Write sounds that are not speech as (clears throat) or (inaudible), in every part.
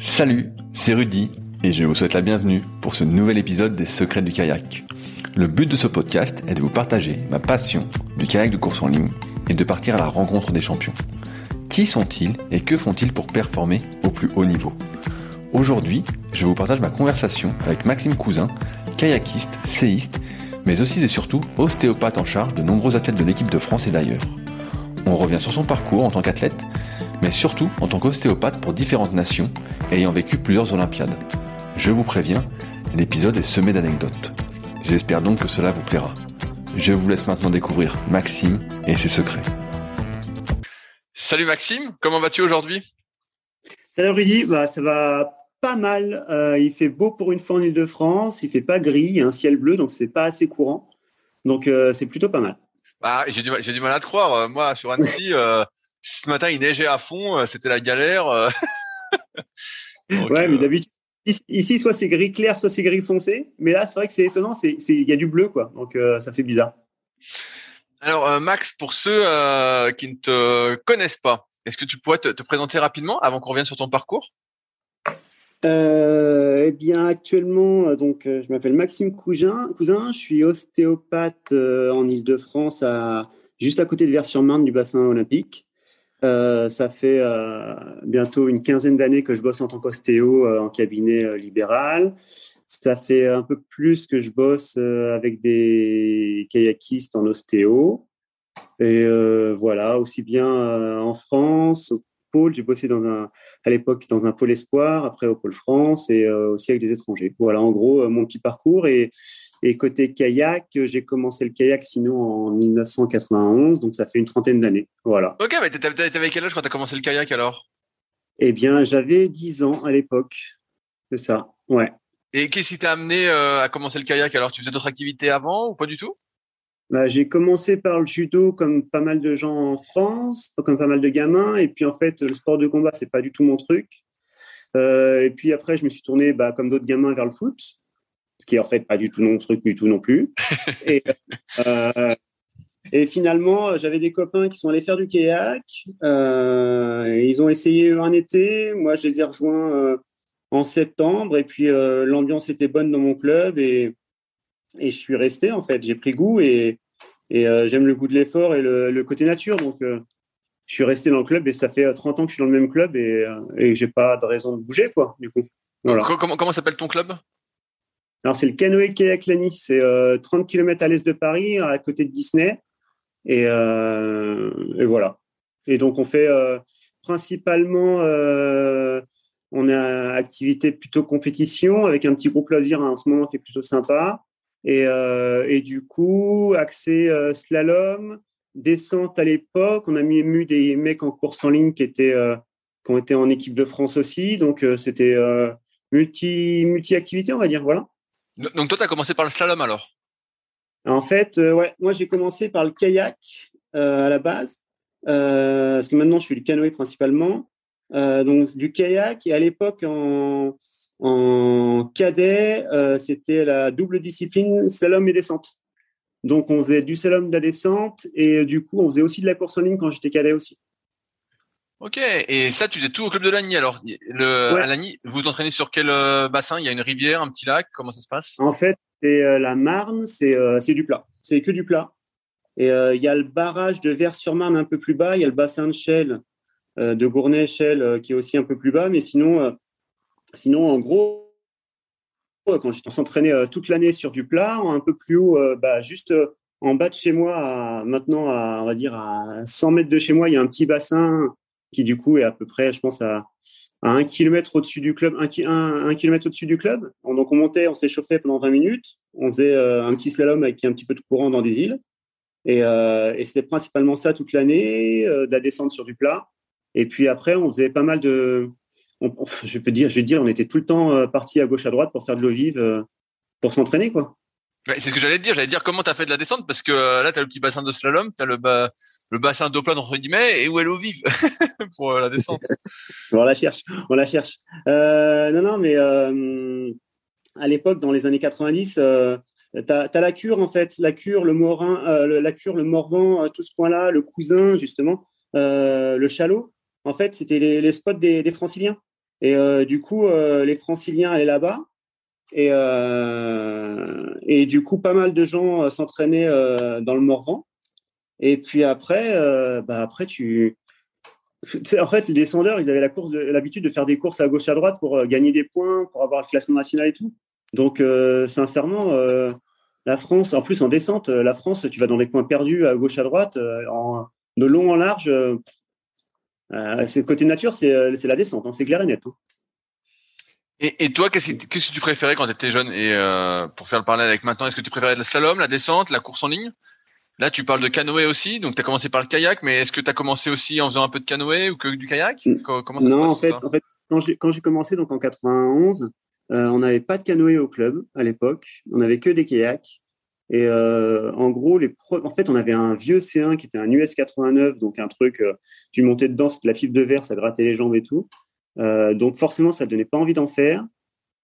Salut, c'est Rudy et je vous souhaite la bienvenue pour ce nouvel épisode des Secrets du kayak. Le but de ce podcast est de vous partager ma passion du kayak de course en ligne et de partir à la rencontre des champions. Qui sont-ils et que font-ils pour performer au plus haut niveau? Aujourd'hui, je vous partage ma conversation avec Maxime Cousin, kayakiste, séiste, mais aussi et surtout ostéopathe en charge de nombreux athlètes de l'équipe de France et d'ailleurs. On revient sur son parcours en tant qu'athlète, mais surtout en tant qu'ostéopathe pour différentes nations ayant vécu plusieurs Olympiades. Je vous préviens, l'épisode est semé d'anecdotes. J'espère donc que cela vous plaira. Je vous laisse maintenant découvrir Maxime et ses secrets. Salut Maxime, comment vas-tu aujourd'hui? Salut Rudy, bah, ça va pas mal. Euh, il fait beau pour une fois en Ile-de-France, il fait pas gris, il y a un ciel bleu, donc c'est pas assez courant. Donc euh, c'est plutôt pas mal. Bah, j'ai du, du, mal à te croire. Euh, moi, sur Annecy, ce matin, il neigeait à fond, c'était la galère. (laughs) ouais, mais d'habitude, Ici, soit c'est gris clair, soit c'est gris foncé. Mais là, c'est vrai que c'est étonnant, il y a du bleu, quoi. Donc, euh, ça fait bizarre. Alors, euh, Max, pour ceux euh, qui ne te connaissent pas, est-ce que tu pourrais te, présenter rapidement avant qu'on revienne sur ton parcours? Eh bien, actuellement, donc, je m'appelle Maxime Cousin. Cousin, je suis ostéopathe en Ile-de-France, juste à côté de Vers-sur-Marne du bassin olympique. Euh, ça fait euh, bientôt une quinzaine d'années que je bosse en tant qu'ostéo euh, en cabinet libéral. Ça fait un peu plus que je bosse avec des kayakistes en ostéo. Et voilà, aussi bien en France, au pôle, j'ai bossé à l'époque dans un pôle espoir, après au pôle France et aussi avec des étrangers. Voilà, en gros, mon petit parcours. Et et côté kayak, j'ai commencé le kayak sinon en 1991, donc ça fait une trentaine d'années. Voilà. Ok, mais t'avais quel âge quand tu as commencé le kayak alors? Eh bien, j'avais 10 ans à l'époque. C'est ça, ouais. Et qu'est-ce qui t'a amené euh, à commencer le kayak alors? Tu faisais d'autres activités avant ou pas du tout? Bah, J'ai commencé par le judo comme pas mal de gens en France, comme pas mal de gamins. Et puis en fait, le sport de combat, c'est pas du tout mon truc. Euh, et puis après, je me suis tourné bah, comme d'autres gamins vers le foot ce qui est en fait pas du tout non truc du tout non plus. (laughs) et, euh, et finalement, j'avais des copains qui sont allés faire du kayak. Euh, ils ont essayé un été. Moi, je les ai rejoints euh, en septembre. Et puis, l'ambiance était bonne dans mon club. Et, et je suis resté, en fait. J'ai pris goût et, et j'aime le goût de l'effort et le, côté nature. Donc, je suis resté dans le club et ça fait 30 ans que je suis dans le même club et, et j'ai pas de raison de bouger, quoi, du coup. Comment, comment s'appelle ton club? Alors, c'est le canoë kayak Lani. C'est 30 euh, km à l'est de Paris, à côté de Disney. Euh, et, voilà. Et donc, on fait euh, principalement, on a activité plutôt compétition avec un petit groupe loisir en ce moment qui est plutôt sympa. Et, et du coup, accès slalom, descente à l'époque. On a mis, des mecs en course en ligne qui étaient, qui ont été en équipe de France aussi. Donc, c'était multi, multi-activité, on va dire. Voilà. Donc toi, tu as commencé par le slalom alors? En fait, euh, ouais, moi j'ai commencé par le kayak euh, à la base, euh, parce que maintenant je suis le canoë principalement. donc du kayak, et à l'époque en, en cadet, c'était la double discipline slalom et descente. Donc, on faisait du slalom, de la descente, et du coup, on faisait aussi de la course en ligne quand j'étais cadet aussi. Ok, et ça, tu faisais tout au club de Lagny alors. Le, À Lagny, vous vous entraînez sur quel euh, bassin? Il y a une rivière, un petit lac Comment ça se passe? En fait, c'est euh, la Marne, euh, c'est du plat. C'est que du plat. Et il y a le barrage de Vers-sur-Marne un peu plus bas, il y a le bassin de Chelles, de Gournay-Chelles qui est aussi un peu plus bas, mais sinon, sinon en gros, quand j'étais s'entraîner toute l'année sur du plat, un peu plus haut, bah, juste en bas de chez moi, maintenant, à, on va dire à 100 mètres de chez moi, il y a un petit bassin qui du coup est à peu près, je pense, à, un kilomètre au-dessus du club, un, kilomètre au-dessus du club. Donc on montait, on s'échauffait pendant 20 minutes, on faisait euh, un petit slalom avec un petit peu de courant dans des îles, et, euh, et c'était principalement ça toute l'année, euh, de la descente sur du plat. Et puis après, on faisait pas mal de, je peux dire, je vais dire, on était tout le temps parti à gauche à droite pour faire de l'eau vive, pour s'entraîner quoi. C'est ce que j'allais te dire. J'allais dire comment tu as fait de la descente parce que là, tu as le petit bassin de slalom, tu as le, le bassin d'eau entre guillemets et où elle eau vive (laughs) pour euh, la descente. (laughs) on la cherche, on la cherche. Euh, non, non, mais euh, à l'époque, dans les années 90, euh, tu as, la cure en fait, la cure, le morin, euh, la cure, le morvan, tout ce point-là, le cousin justement, le chalot. En fait, c'était les, les, spots des, des, franciliens. Et du coup, les franciliens allaient là-bas. Et, et du coup, pas mal de gens s'entraînaient dans le Morvan. Et puis après, euh, bah après tu, en fait, les descendeurs, ils avaient l'habitude de faire des courses à gauche à droite pour euh, gagner des points, pour avoir le classement national et tout. Donc, euh, sincèrement, euh, la France, en plus en descente, euh, la France, tu vas dans des coins perdus à gauche à droite, de long en large. Euh, c'est côté nature, c'est la descente, hein, c'est clair et net. Hein. Et, et, toi, qu'est-ce que, tu préférais quand tu étais jeune Et pour faire le parallèle avec maintenant, est-ce que tu préférais le slalom, la descente, la course en ligne? Là, tu parles de canoë aussi, donc tu as commencé par le kayak, mais est-ce que tu as commencé aussi en faisant un peu de canoë ou que du kayak? Comment ça Non, en, fait, en fait, quand j'ai commencé donc en 91, euh, on n'avait pas de canoë au club à l'époque, on n'avait que des kayaks. Et euh, en gros, les en fait, on avait un vieux C1 qui était un US 89, donc un truc, euh, tu montais dedans, c'était de la fibre de verre, ça grattait les jambes et tout. Euh, donc forcément, ça ne donnait pas envie d'en faire.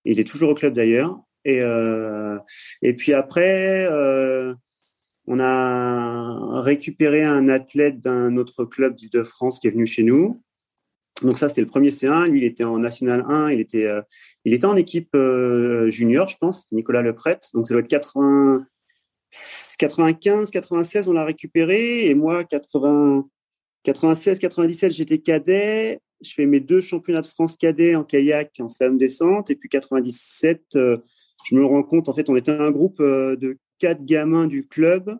Il est toujours au club d'ailleurs. Et, euh, et puis après, euh, on a récupéré un athlète d'un autre club de France qui est venu chez nous. Donc ça, c'était le premier C1. Lui, il était en National 1. Il était, il était en équipe junior, je pense. C'était Nicolas Lepret. Donc ça doit être 80, 95, 96, on l'a récupéré. Et moi, 80, 96, 97, j'étais cadet. Je fais mes deux championnats de France cadet en kayak, en slalom descente. Et puis 97, euh, je me rends compte, en fait, on était un groupe de quatre gamins du club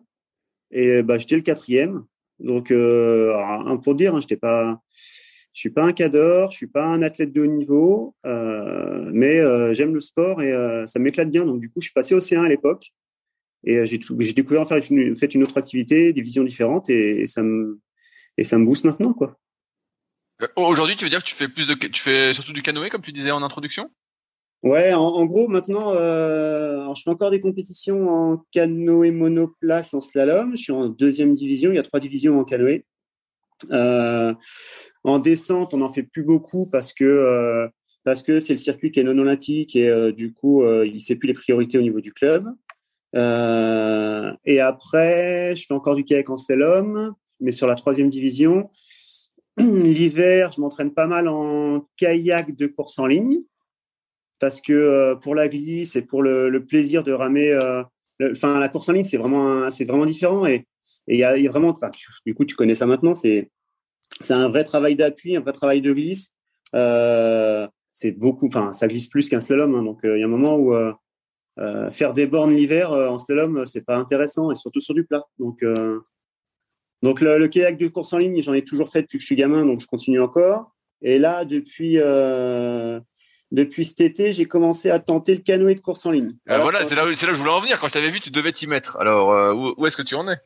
et bah, j'étais le quatrième. Donc, euh, pour dire, hein, j'étais pas, je suis pas un cador, je suis pas un athlète de haut niveau, euh, mais euh, j'aime le sport et euh, ça m'éclate bien. Donc, du coup, je suis passé au C1 à l'époque et euh, j'ai, découvert une, fait une autre activité, des visions différentes et, et, ça me et ça me booste maintenant, quoi. Euh, aujourd'hui, tu veux dire que tu fais plus de, tu fais surtout du canoë comme tu disais en introduction? Ouais, en, gros, maintenant, euh, je fais encore des compétitions en canoë monoplace en slalom. Je suis en deuxième division. Il y a trois divisions en canoë. Euh, en descente, on n'en fait plus beaucoup parce que euh, parce que c'est le circuit qui est non olympique et euh, du coup, euh, il sait plus les priorités au niveau du club. Et après, je fais encore du kayak en slalom, mais sur la troisième division. (clears throat) L'hiver, je m'entraîne pas mal en kayak de course en ligne parce que euh, pour la glisse et pour le, plaisir de ramer, euh, enfin la course en ligne c'est vraiment c'est vraiment différent et il y a, vraiment, tu, du coup tu connais ça maintenant, c'est c'est un vrai travail d'appui, un vrai travail de glisse. Euh, c'est beaucoup, enfin ça glisse plus qu'un slalom, hein, donc il y a un moment où faire des bornes l'hiver en slalom c'est pas intéressant et surtout sur du plat. Donc donc le, le, kayak de course en ligne j'en ai toujours fait depuis que je suis gamin, donc je continue encore. Et là depuis depuis cet été, j'ai commencé à tenter le canoë de course en ligne. Alors, voilà, c'est là, où, là où je voulais en venir. Quand je t'avais vu, tu devais t'y mettre. Alors, euh, où, où est-ce que tu en es?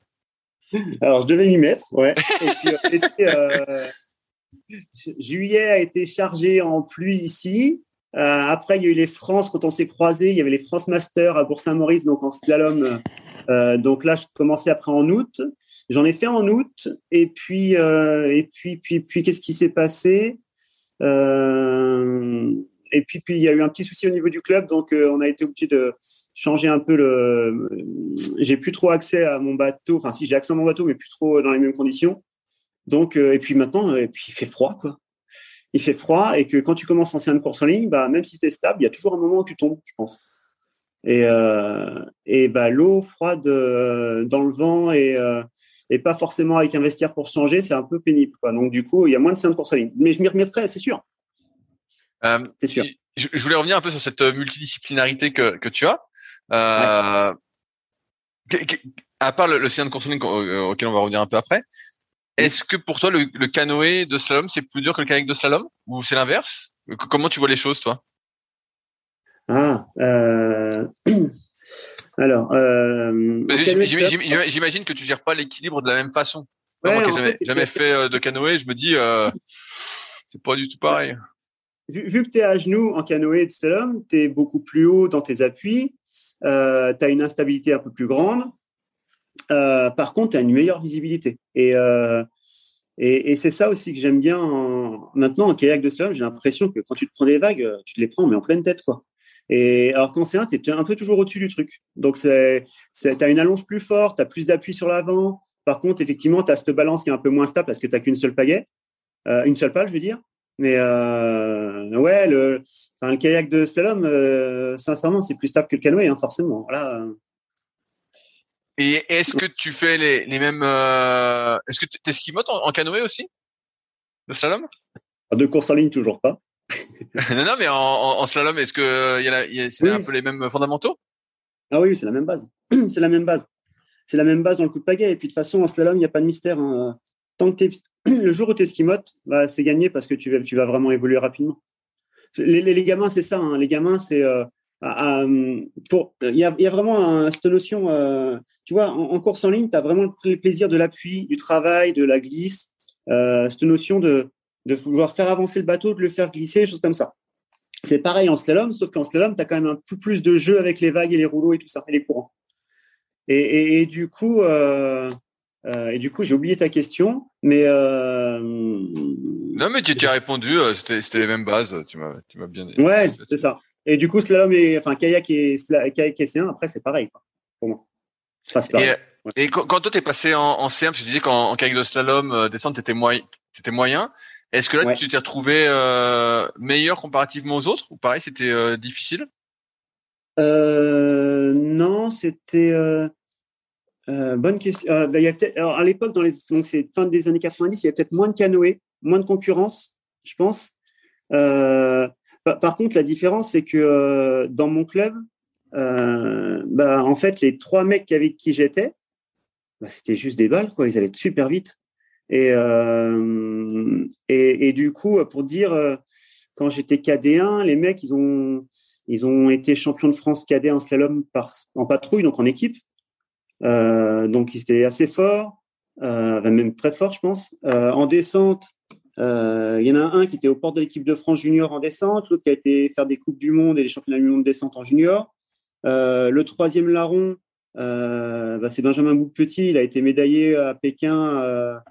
Alors, je devais m'y mettre, ouais. Et puis, euh, (laughs) été, euh, juillet a été chargé en pluie ici. Euh, après, il y a eu les France, quand on s'est croisés, il y avait les France Masters à Bourg-Saint-Maurice, donc en slalom. Euh, donc là, je commençais après en août. J'en ai fait en août. Et puis, et puis, puis, puis, qu'est-ce qui s'est passé? Et puis, puis il y a eu un petit souci au niveau du club, donc euh, on a été obligé de changer un peu le. J'ai plus trop accès à mon bateau. Enfin, si j'ai accès à mon bateau, mais plus trop dans les mêmes conditions. Donc, et puis maintenant, et puis il fait froid, quoi. Il fait froid et que quand tu commences en course en ligne, bah même si tu es stable, il y a toujours un moment où tu tombes, je pense. Et, et bah l'eau froide dans le vent et et pas forcément avec un vestiaire pour changer, c'est un peu pénible. Quoi. Donc du coup, il y a moins de 5 courses en ligne. Mais je m'y remettrai, c'est sûr. Euh, c'est sûr. Je, voulais revenir un peu sur cette euh, multidisciplinarité que, que tu as. Euh, à part le, le de ligne auquel on va revenir un peu après, est-ce que pour toi le, le canoë de slalom c'est plus dur que le kayak de slalom? Ou c'est l'inverse? Comment tu vois les choses toi? Ah, euh... (clears throat) Alors, euh, j'imagine que tu gères pas l'équilibre de la même façon. moi qui n'ai jamais, fait, euh, de canoë, je me dis, euh, c'est pas du tout pareil. Vu, que tu es à genoux en canoë de slalom, tu es beaucoup plus haut dans tes appuis, tu as une instabilité un peu plus grande. Par contre, tu as une meilleure visibilité. Et, et, et c'est ça aussi que j'aime bien maintenant en kayak de slalom. J'ai l'impression que quand tu te prends des vagues, tu te les prends mais en pleine tête. quoi. Et alors qu'en C1, tu es un peu toujours au-dessus du truc. Donc, tu as une allonge plus forte, tu as plus d'appui sur l'avant. Par contre, effectivement, tu as cette balance qui est un peu moins stable parce que tu n'as qu'une seule pagaie, euh, une seule pale, je veux dire. Mais euh, ouais, le, le kayak de slalom, euh, sincèrement, c'est plus stable que le canoë, hein, forcément. Voilà. Et est-ce que tu fais les, les mêmes. Est-ce que tu es skimote en, en canoë aussi? Le slalom? De course en ligne, toujours pas. (laughs) non, non, mais en, en slalom, est-ce que y a, c'est un peu les mêmes fondamentaux? Ah oui, c'est la même base. (clears throat) c'est la même base. C'est la même base dans le coup de pagaie. Et puis de toute façon, en slalom, il n'y a pas de mystère. Hein. Tant que (clears throat) le jour où tu es skimote, bah, c'est gagné parce que tu vas, tu vas vraiment évoluer rapidement. Les, les, gamins, c'est ça. Hein. Les gamins, c'est euh, pour. Il y a, y a, vraiment cette notion. Euh, tu vois, en, course en ligne, tu as vraiment le plaisir de l'appui, du travail, de la glisse. Euh, cette notion de de vouloir faire avancer le bateau, de le faire glisser, des choses comme ça. C'est pareil en slalom, sauf qu'en slalom, tu as quand même un peu plus de jeu avec les vagues et les rouleaux et tout ça, et les courants. Et, du coup, euh, euh, et du coup, j'ai oublié ta question, mais euh, non, mais tu, as répondu, c'était les mêmes bases, tu m'as bien dit. Ouais, c'est ça. Et du coup, slalom et enfin kayak et kayak et C1, après c'est pareil pour moi. et, quand, toi t'es passé en, en C1, tu disais qu'en kayak de slalom descente t'étais moyen, moyen. Est-ce que là, tu t'es retrouvé euh, meilleur comparativement aux autres ou pareil, c'était euh, difficile? Euh, Non, c'était bonne question. Bah, y a alors, à l'époque, dans les donc c'est fin des années 90, il y a peut-être moins de canoës, moins de concurrence, je pense. Par, contre, la différence, c'est que dans mon club, bah, en fait, les trois mecs avec qui j'étais, bah, c'était juste des balles, quoi. Ils allaient super vite. Euh, et, et, du coup, pour dire, euh, quand j'étais KD1, les mecs, ils ont, ils ont été champions de France KD en slalom par, en patrouille, donc en équipe. Euh, donc, ils étaient assez forts, même très forts, je pense. En descente, il y en a un qui était au port de l'équipe de France junior en descente, l'autre qui a été faire des coupes du monde et les championnats du monde de descente en junior. le troisième larron, bah, c'est Benjamin Bouc-Petit. Il a été médaillé à Pékin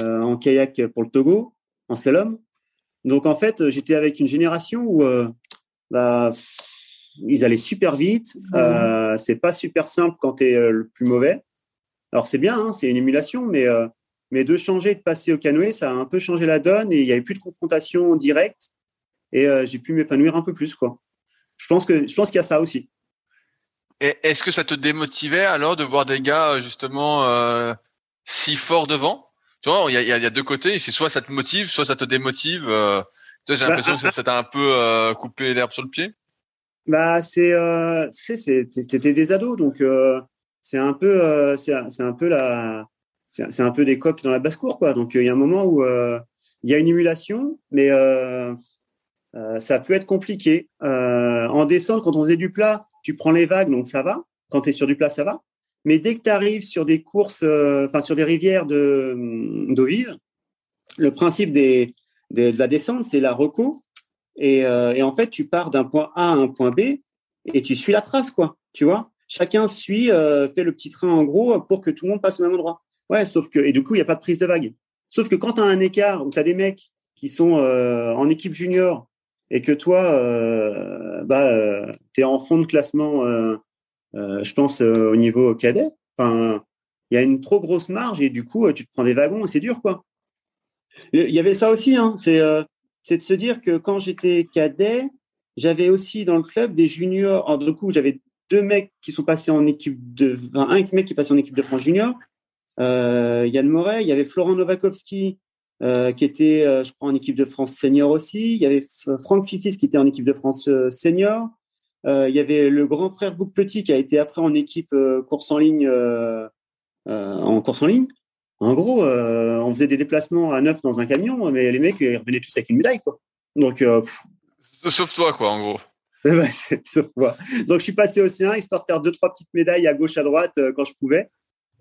euh, en kayak pour le Togo, en slalom. Donc en fait, j'étais avec une génération où euh, bah, ils allaient super vite. Euh, c'est pas super simple quand tu es le plus mauvais. Alors c'est bien, hein, c'est une émulation, mais mais de changer, de passer au canoë, ça a un peu changé la donne et il n'y avait plus de confrontation directe et j'ai pu m'épanouir un peu plus quoi. Je pense que je pense qu'il y a ça aussi. Est-ce que ça te démotivait alors de voir des gars justement si forts devant? Tu vois, il y a, y a, deux côtés. C'est soit ça te motive, soit ça te démotive. Euh, tu j'ai bah, l'impression que ça t'a un peu euh, coupé l'herbe sur le pied. Bah, c'est, euh, c'était des ados, donc c'est un peu, c'est un peu la, c'est un peu des coqs dans la basse cour, quoi. Donc il y a un moment où il y a une émulation, mais ça peut être compliqué. en descente, quand on faisait du plat, tu prends les vagues, donc ça va. Quand tu es sur du plat, ça va. Mais dès que tu arrives sur des courses, euh, enfin sur des rivières d'eau vive, le principe de la descente, c'est la reco. Et, euh, et, en fait, tu pars d'un point A à un point B et tu suis la trace, quoi. Tu vois Chacun suit, euh, fait le petit train en gros pour que tout le monde passe au même endroit. Ouais, sauf que, et du coup, il n'y a pas de prise de vague. Sauf que quand tu as un écart où tu as des mecs qui sont en équipe junior et que toi, bah, tu es en fond de classement, je pense, au niveau cadet, enfin, il y a une trop grosse marge et du coup, tu te prends des wagons et c'est dur, quoi. Il y avait ça aussi, hein, c'est de se dire que quand j'étais cadet, j'avais aussi dans le club des juniors. du coup, j'avais deux mecs qui sont passés en équipe de, un mec qui est passé en équipe de France junior, Yann Moret, il y avait Florent Novakovski euh, qui était, euh, je crois, en équipe de France senior aussi. Il y avait Franck Fifis qui était en équipe de France euh, senior. Il y avait le grand frère Bouc Petit qui a été après en équipe course en ligne, en course en ligne. En gros, on faisait des déplacements à neuf dans un camion, mais les mecs ils revenaient tous avec une médaille, quoi. Donc, sauf toi, quoi, en gros. (laughs) sauf moi. Donc, je suis passé au C1 histoire de faire deux trois petites médailles à gauche, à droite quand je pouvais.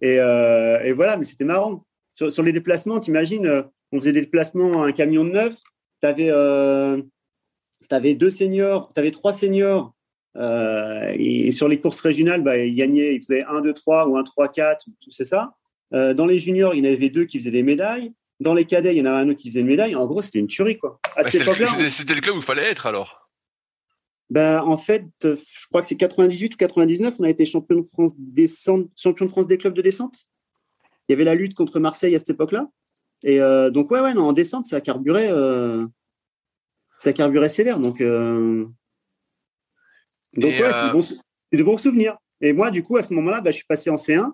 Et, et voilà, mais c'était marrant. Sur, sur les déplacements, t'imagines, on faisait des déplacements à un camion de neuf. Tu avais, euh, deux seniors, tu avais trois seniors. Euh, et sur les courses régionales, bah, ils gagnaient, ils faisaient 1, 2, 3 ou 1, 3, 4, c'est ça. Euh, dans les juniors, il y en avait deux qui faisaient des médailles. Dans les cadets, il y en avait un autre qui faisait une médaille. En gros, c'était une tuerie, quoi. Bah, c'était le, club où il fallait être, alors. Ben, en fait, je crois que c'est 98 ou 99, on a été champion de France descente, champion de France des clubs de descente. Il y avait la lutte contre Marseille à cette époque-là. Et euh, donc, ouais, ouais, non, en descente, ça a carburé, euh, ça a carburé sévère. Donc, euh, donc ouais, c'est de, bons, souvenirs. Et moi, du coup, à ce moment-là, bah, je suis passé en C1.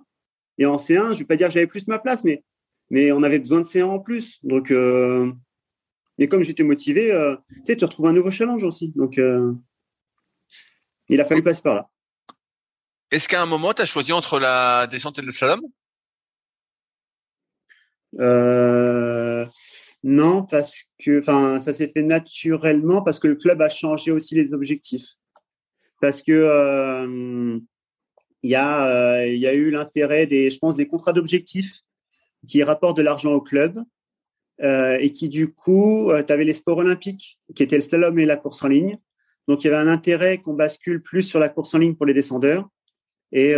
Et en C1, je vais pas dire que j'avais plus ma place, mais, mais on avait besoin de C1 en plus. Donc, et comme j'étais motivé, tu sais, tu retrouves un nouveau challenge aussi. Donc, il a fallu passer par là. Est-ce qu'à un moment, tu as choisi entre la descente et le slalom? Euh, non, parce que, ça s'est fait naturellement parce que le club a changé aussi les objectifs. Parce que euh, il y a, euh, il y a eu l'intérêt des, je pense, des contrats d'objectifs qui rapportent de l'argent au club et qui du coup, tu avais les sports olympiques qui étaient le slalom et la course en ligne. Donc il y avait un intérêt qu'on bascule plus sur la course en ligne pour les descendeurs et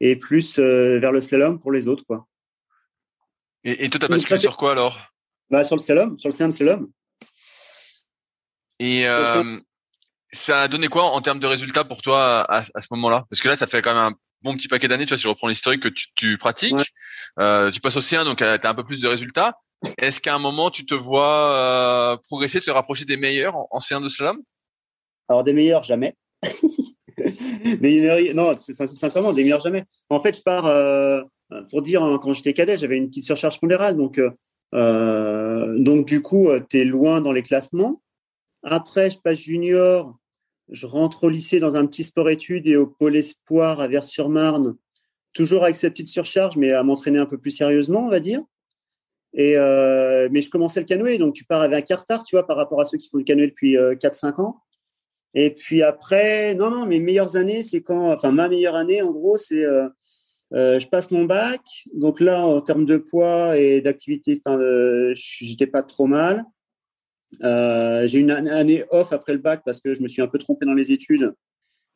et plus vers le slalom pour les autres, quoi. Et, et toi, t'as basculé sur quoi alors? Bah, Sur le slalom, sur le slalom. Et euh, ça a donné quoi en termes de résultats pour toi à, à ce moment-là? Parce que là, ça fait quand même un bon petit paquet d'années, tu vois, si je reprends l'historique que tu, tu pratiques, euh, tu passes au C1, donc euh, tu as un peu plus de résultats. Est-ce qu'à un moment, tu te vois euh, progresser, te rapprocher des meilleurs en, en C1 de slalom? Alors, des meilleurs, jamais. (laughs) des non, sincèrement, des meilleurs jamais. En fait, je pars, euh, euh, pour dire, hein, quand j'étais cadet, j'avais une petite surcharge pondérale. Donc, euh, euh donc du coup, tu es loin dans les classements. Après, je passe junior. Je rentre au lycée dans un petit sport-études et au pôle espoir à Vers-sur-Marne, toujours avec cette petite surcharge, mais à m'entraîner un peu plus sérieusement, on va dire. Et euh, mais je commençais le canoë, donc tu pars avec un retard, tu vois, par rapport à ceux qui font le canoë depuis 4-5 ans. Et puis après, non, non, mes meilleures années, c'est quand, enfin, ma meilleure année, en gros, c'est euh, je passe mon bac, donc là en termes de poids et d'activité, enfin, euh, j'étais pas trop mal. Euh, j'ai une année off après le bac parce que je me suis un peu trompé dans les études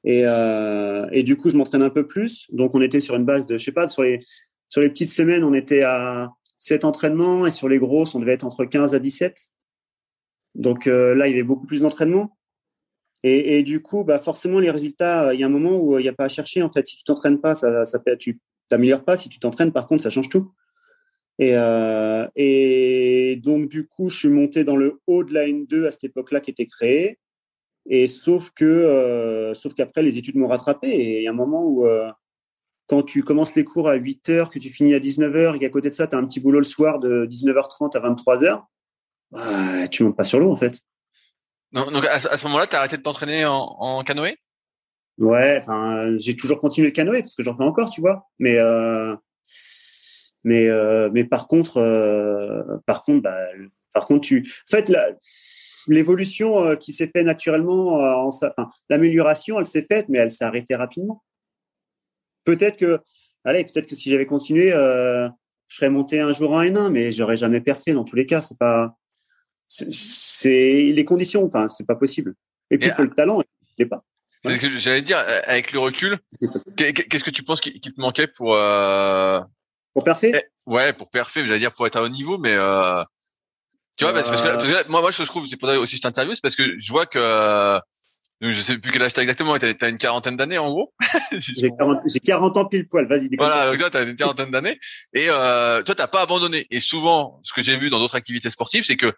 et, euh, et du coup je m'entraîne un peu plus. Donc on était sur une base de, je sais pas, sur les sur les petites semaines on était à 7 entraînements et sur les grosses on devait être entre 15 à 17. Donc euh, là il y avait beaucoup plus d'entraînement. Et, et, du coup, bah forcément, les résultats, il y a un moment où il n'y a pas à chercher. En fait, si tu t'entraînes pas, ça, ça tu t'améliores pas. Si tu t'entraînes, par contre, ça change tout. Et, euh, et donc, du coup, je suis monté dans le haut de la N2 à cette époque-là qui était créée. Et sauf que, euh, sauf qu'après, les études m'ont rattrapé. Et il y a un moment où, euh, quand tu commences les cours à 8 heures, que tu finis à 19 heures, et qu'à côté de ça, tu as un petit boulot le soir de 19h30 à 23h, bah, tu montes pas sur l'eau, en fait. Donc, à, ce moment-là, tu as arrêté de t'entraîner en, en, canoë? Ouais, enfin, j'ai toujours continué le canoë parce que j'en fais encore, tu vois. Mais mais euh, mais par contre, euh, par contre, bah, par contre, tu, en fait, l'évolution euh, qui s'est faite naturellement, en, enfin, l'amélioration, elle s'est faite, mais elle s'est arrêtée rapidement. Peut-être que, allez, peut-être que si j'avais continué, euh, je serais monté un jour en N1, mais j'aurais jamais perfé dans tous les cas. C'est pas c'est les conditions. Enfin, c'est pas possible. Et puis, le talent, il pas. J'allais dire, avec le recul, (laughs) qu'est-ce que tu penses qui, te manquait pour euh... pour parfait eh, Ouais, pour parfait. J'allais dire pour être à haut niveau, mais euh... Tu vois, parce, que, moi, moi, je trouve, c'est pour ça aussi je t'interviewe, c'est parce que je vois que, euh, je sais plus quel âge t'as exactement, t'as as une quarantaine d'années en gros. (laughs) J'ai 40, ans pile poil, vas-y. Voilà, donc toi, t'as une quarantaine d'années et euh, toi, t'as pas abandonné. Et souvent, ce que j'ai vu dans d'autres activités sportives, c'est que,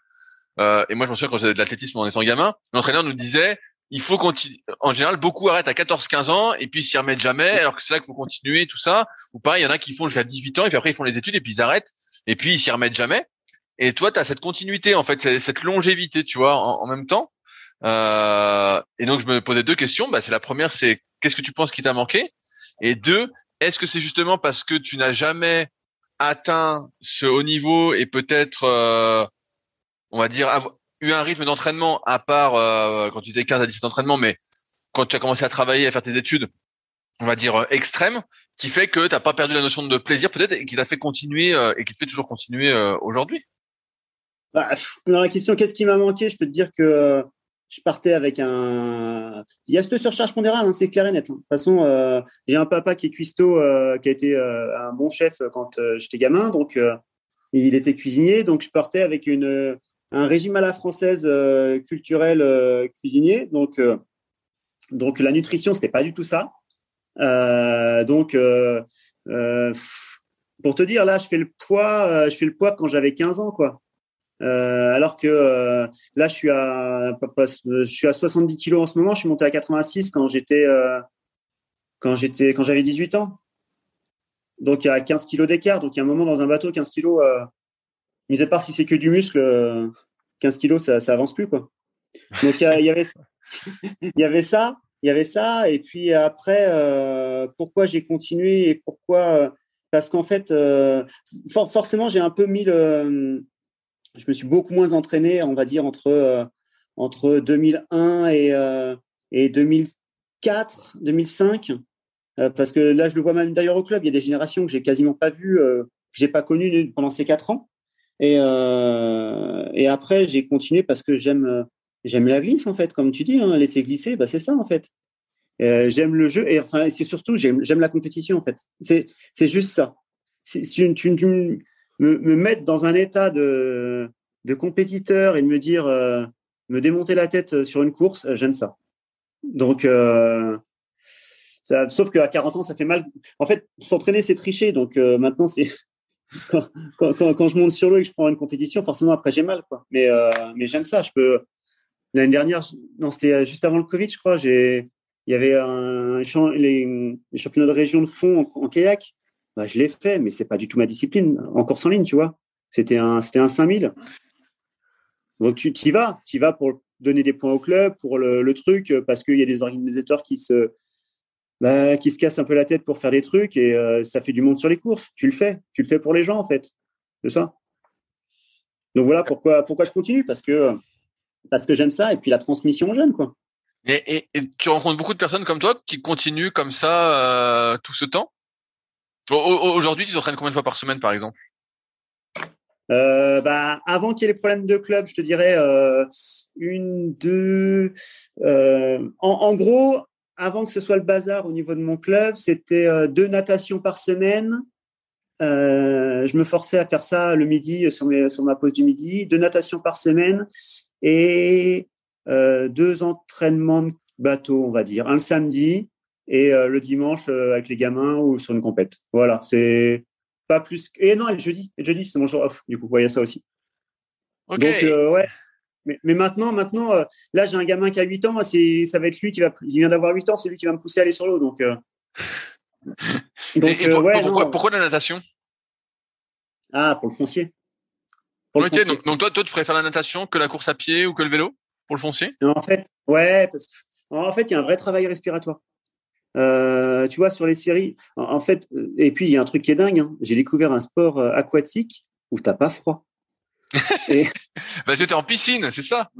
euh, et moi, je me souviens quand j'avais de l'athlétisme en étant gamin, l'entraîneur nous disait, il faut continuer. En général, beaucoup arrêtent à 14-15 ans et puis s'y remettent jamais, alors que c'est là qu'il faut continuer, tout ça. Ou pareil, il y en a qui font jusqu'à 18 ans et puis après ils font les études et puis ils arrêtent et puis ils s'y remettent jamais. Et toi, tu as cette continuité, en fait, cette longévité, tu vois, en, même temps. Euh, et donc, je me posais deux questions. Bah, c'est la première, c'est qu'est-ce que tu penses qui t'a manqué? Et deux, est-ce que c'est justement parce que tu n'as jamais atteint ce haut niveau et peut-être, euh, on va dire, eu un rythme d'entraînement à part euh, quand tu étais 15 à 17 entraînements, mais quand tu as commencé à travailler, à faire tes études, on va dire extrême, qui fait que tu n'as pas perdu la notion de plaisir peut-être et qui t'a fait continuer et qui te fait toujours continuer aujourd'hui? Bah, dans la question, qu'est-ce qui m'a manqué? Je peux te dire que euh, je partais avec un. Il y a cette surcharge pondérale, hein, c'est clair et net. Hein. De toute façon, euh, j'ai un papa qui est cuistot, euh, qui a été un bon chef quand j'étais gamin, donc il était cuisinier, donc je partais avec une un régime à la française culturel cuisinier, donc donc la nutrition c'était pas du tout ça. donc pour te dire là, je fais le poids, je fais le poids quand j'avais 15 ans, quoi. Euh, alors que euh, là, je suis à je suis à 70 kilos en ce moment. Je suis monté à 86 quand j'étais euh, quand quand j'avais 18 ans. Donc il y a 15 kilos d'écart. Donc il y a un moment dans un bateau, 15 kilos. Mis à part si c'est que du muscle, 15 kilos, ça, ça avance plus quoi. Donc il y, avait il y avait ça, il y avait ça. Et puis après, pourquoi j'ai continué et pourquoi Parce qu'en fait, forcément, j'ai un peu mis le je me suis beaucoup moins entraîné, on va dire, entre, euh, entre 2001 et, euh, et 2004, 2005. Euh, parce que là, je le vois même d'ailleurs au club, il y a des générations que j'ai quasiment pas vues, que j'ai pas connues pendant ces quatre ans. Et, et après, j'ai continué parce que j'aime j'aime la glisse, en fait, comme tu dis, hein, laisser glisser, bah, c'est ça, en fait. j'aime le jeu et enfin, c'est surtout, j'aime la compétition, en fait. C'est juste ça. Tu, tu, me, me, mettre dans un état de, de compétiteur et me dire, euh, me démonter la tête euh, sur une course, euh, j'aime ça. Donc, euh, ça, sauf qu'à 40 ans, ça fait mal. En fait, s'entraîner, c'est tricher. Donc maintenant, c'est quand, je monte sur l'eau et que je prends une compétition, forcément, après, j'ai mal. Quoi. Mais, mais j'aime ça. Je peux. L'année dernière, non, c'était juste avant le Covid, je crois. J'ai, il y avait un, les, championnats de région de fond en, en kayak bah, je l'ai fait, mais c'est pas du tout ma discipline. En course en ligne, tu vois. C'était un, c'était un 5000. Donc tu y vas, tu y vas pour donner des points au club, pour le, truc, parce qu'il y a des organisateurs qui se, bah, qui se cassent un peu la tête pour faire des trucs et euh, ça fait du monde sur les courses. Tu le fais, tu le fais pour les gens en fait. C'est ça. Donc voilà pourquoi, pourquoi je continue, parce que, parce que j'aime ça et puis la transmission j'aime quoi. Et, et, tu rencontres beaucoup de personnes comme toi qui continuent comme ça euh, tout ce temps? Aujourd'hui, tu t'entraînes combien de fois par semaine, par exemple? Euh, bah, avant qu'il y ait les problèmes de club, je te dirais euh, une, deux. Euh, en, en, gros, avant que ce soit le bazar au niveau de mon club, c'était euh, deux natations par semaine. Euh, je me forçais à faire ça le midi sur, mes, sur ma pause du midi, deux natations par semaine et deux entraînements de bateau, on va dire, un le samedi et euh, le dimanche euh, avec les gamins ou sur une compète. Voilà, c'est pas plus. Et non, et le jeudi, le jeudi c'est mon jour off. Du coup, vous voyez ça aussi. Donc euh, ouais. Mais, mais, maintenant, maintenant, là j'ai un gamin qui a 8 ans, c'est ça va être lui qui va. Il vient d'avoir 8 ans, c'est lui qui va me pousser à aller sur l'eau. Donc. (laughs) donc ouais, pourquoi, pourquoi, la natation? Ah, pour le foncier. Pour le foncier. Donc, donc, toi, toi, tu préfères la natation que la course à pied ou que le vélo pour le foncier? En fait, ouais, parce que en fait, il y a un vrai travail respiratoire. Euh, tu vois, sur les séries, en, fait, et puis il y a un truc qui est dingue. Hein. J'ai découvert un sport euh, aquatique où t'as pas froid. Et... (laughs) Parce que t'es en piscine, c'est ça?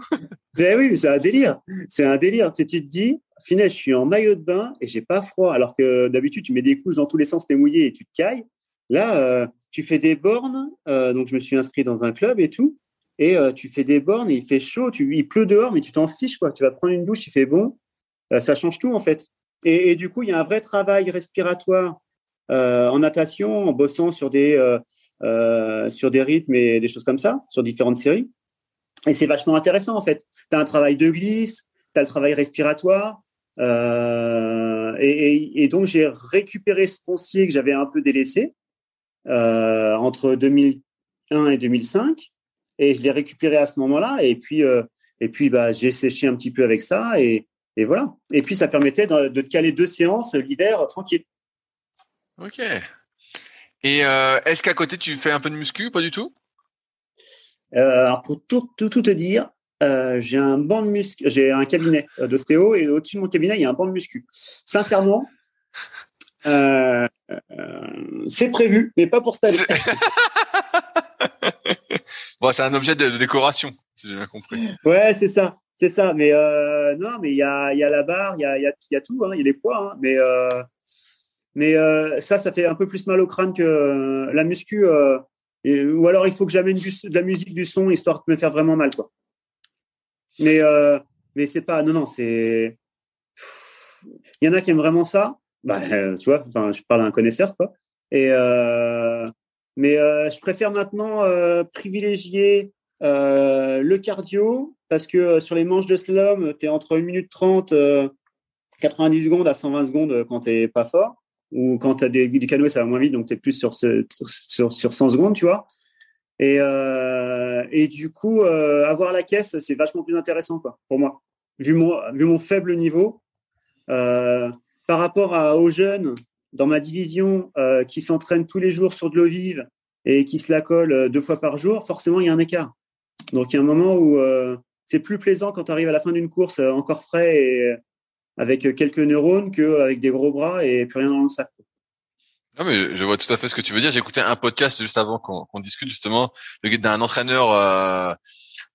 Ben oui, mais c'est un délire. C'est un délire. Tu, tu te dis, finalement, je suis en maillot de bain et j'ai pas froid. Alors que d'habitude, tu mets des couches dans tous les sens, t'es mouillé et tu te cailles. Là, euh, tu fais des bornes. Euh, donc, je me suis inscrit dans un club et tout. Et euh, tu fais des bornes et il fait chaud. Tu, il pleut dehors, mais tu t'en fiches, quoi. Tu vas prendre une douche, il fait bon. ça change tout, en fait. Et, du coup, il y a un vrai travail respiratoire en natation, en bossant sur des, euh, sur des rythmes et des choses comme ça, sur différentes séries. et c'est vachement intéressant en fait. Tu as un travail de glisse, tu as le travail respiratoire. Euh, et, donc j'ai récupéré ce foncier que j'avais un peu délaissé euh, entre 2001 et 2005 et je l'ai récupéré à ce moment-là et puis et puis bah j'ai séché un petit peu avec ça et, et voilà et puis ça permettait de, de caler deux séances l'hiver tranquille. Ok. Et euh, est-ce qu'à côté tu fais un peu de muscu pas du tout? Euh, alors pour tout, tout, tout te dire, euh, j'ai un banc de muscu, j'ai un cabinet d'ostéo et au-dessus de mon cabinet, il y a un banc de muscu. Sincèrement, c'est prévu, mais pas pour cette année. (laughs) bon, c'est un objet de, de, décoration, si j'ai bien compris. Ouais, c'est ça, c'est ça. Mais euh, non, mais il y a, y a la barre, il y a, y, a, y a tout, il hein, y a les poids, hein, mais mais ça, ça fait un peu plus mal au crâne que la muscu. Et, ou alors, il faut que j'amène de la musique, du son, histoire de me faire vraiment mal, quoi. Mais, euh, mais c'est pas. Non, non, c'est. Il y en a qui aiment vraiment ça. Bah, euh, tu vois, je parle à un connaisseur, quoi. Et, euh, mais euh, je préfère maintenant euh, privilégier euh, le cardio parce que sur les manches de slalom, tu es entre 1 minute 30, 90 secondes à 120 secondes quand tu pas fort ou quand tu as des, du ça va moins vite, donc tu es plus sur, sur, sur 100 secondes, tu vois. Et, euh, et du coup, euh, avoir la caisse, c'est vachement plus intéressant quoi, pour moi, vu mon, vu mon faible niveau. Euh, par rapport aux jeunes dans ma division qui s'entraînent tous les jours sur de l'eau vive et qui se la collent deux fois par jour, forcément, il y a un écart. Donc, il y a un moment où c'est plus plaisant quand tu arrives à la fin d'une course encore frais et avec quelques neurones qu'avec des gros bras et plus rien dans le sac. Non mais je vois tout à fait ce que tu veux dire. J'ai écouté un podcast juste avant qu'on discute justement d'un entraîneur euh,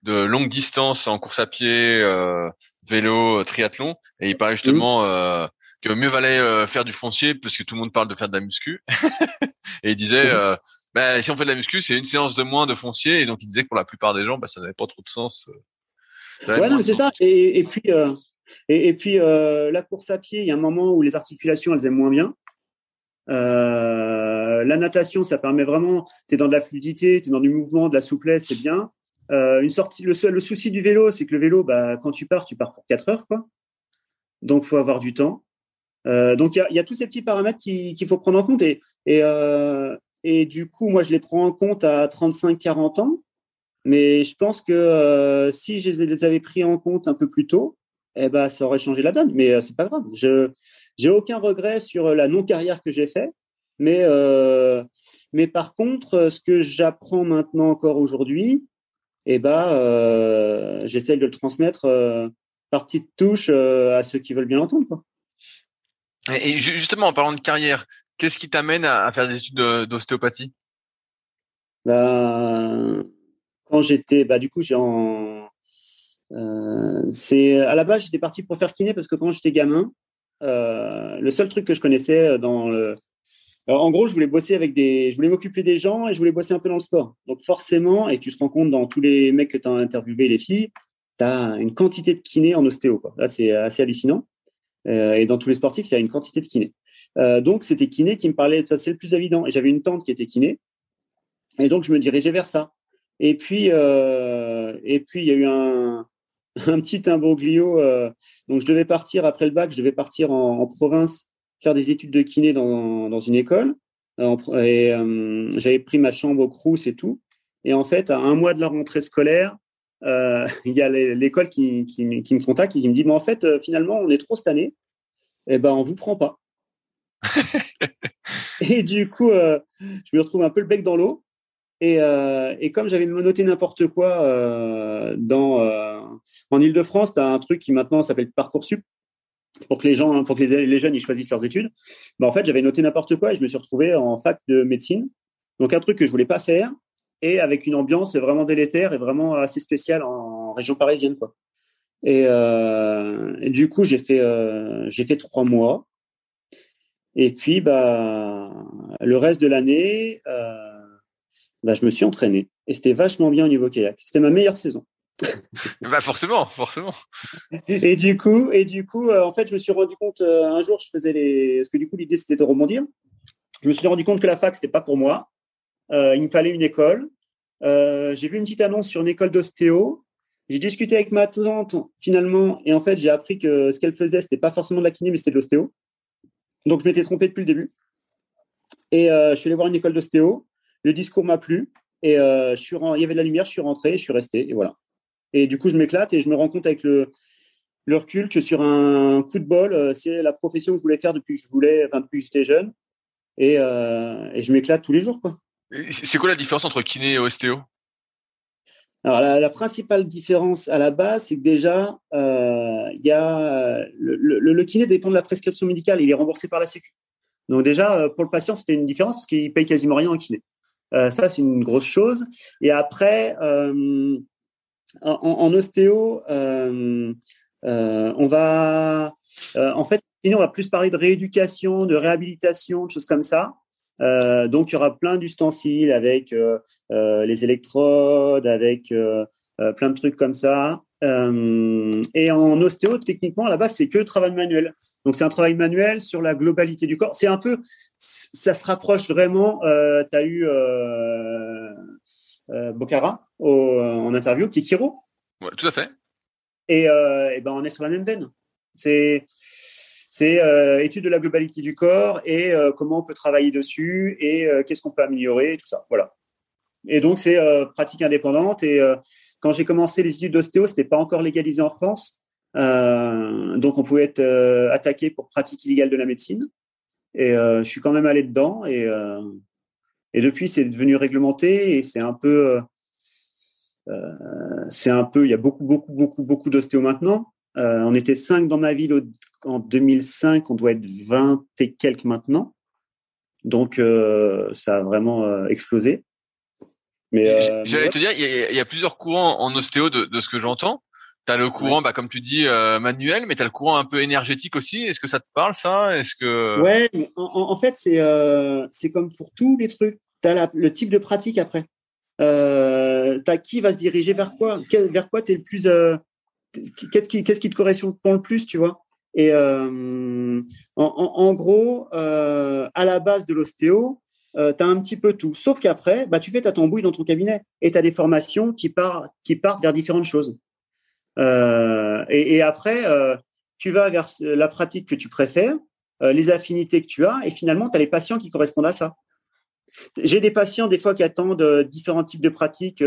de longue distance en course à pied, euh, vélo, triathlon, et il parlait justement euh, que mieux valait euh, faire du foncier parce que tout le monde parle de faire de la muscu. (laughs) et il disait, euh, bah, si on fait de la muscu, c'est une séance de moins de foncier, et donc il disait que pour la plupart des gens, bah, ça n'avait pas trop de sens. Ouais, non, c'est ça. Et, et puis et, puis, euh, la course à pied, il y a un moment où les articulations, elles aiment moins bien. Euh, la natation, ça permet vraiment, tu es dans de la fluidité, tu es dans du mouvement, de la souplesse, c'est bien. Euh, une sortie, le, seul, le souci du vélo, c'est que le vélo, bah, quand tu pars, tu pars pour 4 heures. Quoi. Donc, faut avoir du temps. Donc, il y a, tous ces petits paramètres qu'il faut prendre en compte. Et, et, et, du coup, moi, je les prends en compte à 35-40 ans. Mais je pense que si je les avais pris en compte un peu plus tôt, eh ben, ça aurait changé la donne. Mais euh, c'est pas grave. Je j'ai aucun regret sur la non carrière que j'ai fait, mais euh, mais par contre, ce que j'apprends maintenant encore aujourd'hui, eh ben, euh, j'essaie de le transmettre euh, par petites touches euh, à ceux qui veulent bien l'entendre. Quoi. Et justement, en parlant de carrière, qu'est-ce qui t'amène à, faire des études d'ostéopathie? Ben, Quand j'étais, bah, du coup, j'ai en euh, c'est à la base j'étais parti pour faire kiné parce que quand j'étais gamin, euh, le seul truc que je connaissais dans le, en gros, je voulais bosser avec des, je voulais m'occuper des gens et je voulais bosser un peu dans le sport. Donc forcément, et tu te rends compte dans tous les mecs que tu as interviewés, les filles, tu as une quantité de kiné en ostéo. Quoi. Là, c'est assez hallucinant. Euh, et dans tous les sportifs, il y a une quantité de kiné. Euh, donc c'était kiné qui me parlait, ça c'est le plus évident. Et j'avais une tante qui était kiné, et donc je me dirigeais vers ça. Et puis, euh, et puis il y a eu un, (laughs) un petit imbroglio. Euh, donc, je devais partir après le bac, je devais partir en, en province faire des études de kiné dans, dans une école. Et euh, j'avais pris ma chambre au Crous et tout. Et en fait, à un mois de la rentrée scolaire, euh, (laughs) il y a l'école qui, qui, qui, me contacte et qui me dit, mais en fait, euh, finalement, on est trop cette année. Et eh ben, on vous prend pas. (laughs) et du coup, euh, je me retrouve un peu le bec dans l'eau. Et, euh, et, comme j'avais noté n'importe quoi euh, dans euh, en Ile-de-France, tu as un truc qui maintenant s'appelle Parcoursup pour que les gens, pour que les, jeunes choisissent leurs études. Bah, en fait, j'avais noté n'importe quoi et je me suis retrouvé en fac de médecine. Donc un truc que je voulais pas faire et avec une ambiance vraiment délétère et vraiment assez spéciale en région parisienne euh, et du coup, j'ai fait j'ai fait trois mois. Et puis bah le reste de l'année. Euh, bah, je me suis entraîné et c'était vachement bien au niveau kayak. C'était ma meilleure saison. Bah forcément, forcément. Et du coup, et du coup, euh, en fait, je me suis rendu compte euh, un jour, je faisais les, parce que du coup, l'idée c'était de rebondir. Je me suis rendu compte que la fac c'était pas pour moi. Euh, il me fallait une école. J'ai vu une petite annonce sur une école d'ostéo j'ai discuté avec ma tante finalement, et en fait, j'ai appris que ce qu'elle faisait, c'était pas forcément de la kiné, mais c'était de l'ostéo. Donc, je m'étais trompé depuis le début. Et je suis allé voir une école d'ostéo. Le discours m'a plu. Et il y avait de la lumière, je suis rentré, je suis resté. Et voilà. Et du coup, je m'éclate et je me rends compte avec le, le recul que sur un coup de bol, c'est la profession que je voulais faire depuis que je voulais, enfin, depuis que j'étais jeune. Et, et je m'éclate tous les jours. Quoi. C'est quoi la différence entre kiné et ostéo? Alors, la, principale différence à la base, c'est que déjà, euh, y a le, le, kiné dépend de la prescription médicale, il est remboursé par la Sécu. Donc déjà, euh, pour le patient, ça fait une différence parce qu'il paye quasiment rien en kiné. Euh, ça, c'est une grosse chose. Et après, euh, en, ostéo, euh, on va, en fait, on va plus parler de rééducation, de réhabilitation, de choses comme ça. Euh, donc, il y aura plein d'ustensiles avec euh, euh, les électrodes, avec plein de trucs comme ça. et en ostéo, techniquement, à la base, c'est que le travail manuel. Donc, c'est un travail manuel sur la globalité du corps. C'est un peu, ça se rapproche vraiment. tu as eu Bocara en interview, qui est Kiro. Ouais, tout à fait. Et, et ben, on est sur la même veine. C'est c'est euh, étude de la globalité du corps et euh, comment on peut travailler dessus et euh, qu'est-ce qu'on peut améliorer, tout ça. Voilà. Et donc, c'est pratique indépendante. Et quand j'ai commencé les études d'ostéo, ce n'était pas encore légalisé en France. donc, on pouvait être attaqué pour pratique illégale de la médecine. Et je suis quand même allé dedans. Et, et depuis, c'est devenu réglementé et c'est un peu. C'est un peu. Il y a beaucoup, beaucoup, beaucoup, beaucoup d'ostéo maintenant. on était cinq dans ma ville en 2005, on doit être 20 et quelques maintenant. Donc, euh, ça a vraiment euh, explosé. Mais euh, j'allais te dire, il y, a, plusieurs courants en ostéo de, ce que j'entends. Tu as le courant, bah, comme tu dis, manuel, mais tu as le courant un peu énergétique aussi. Est-ce que ça te parle, ça? Est-ce que Ouais, en, fait, c'est c'est comme pour tous les trucs. Tu as le type de pratique après. Euh, as qui va se diriger vers quoi? Vers quoi tu le plus Qu'est-ce qui, qu'est-ce qui te correspond le plus, tu vois? Et euh, en, gros, euh, à la base de l'ostéo, euh, tu as un petit peu tout. Sauf qu'après, bah, tu fais ta tambouille dans ton cabinet et tu as des formations qui, partent, qui partent vers différentes choses. Et, après, tu vas vers la pratique que tu préfères, les affinités que tu as, et finalement, tu as les patients qui correspondent à ça. J'ai des patients, des fois, qui attendent différents types de pratiques,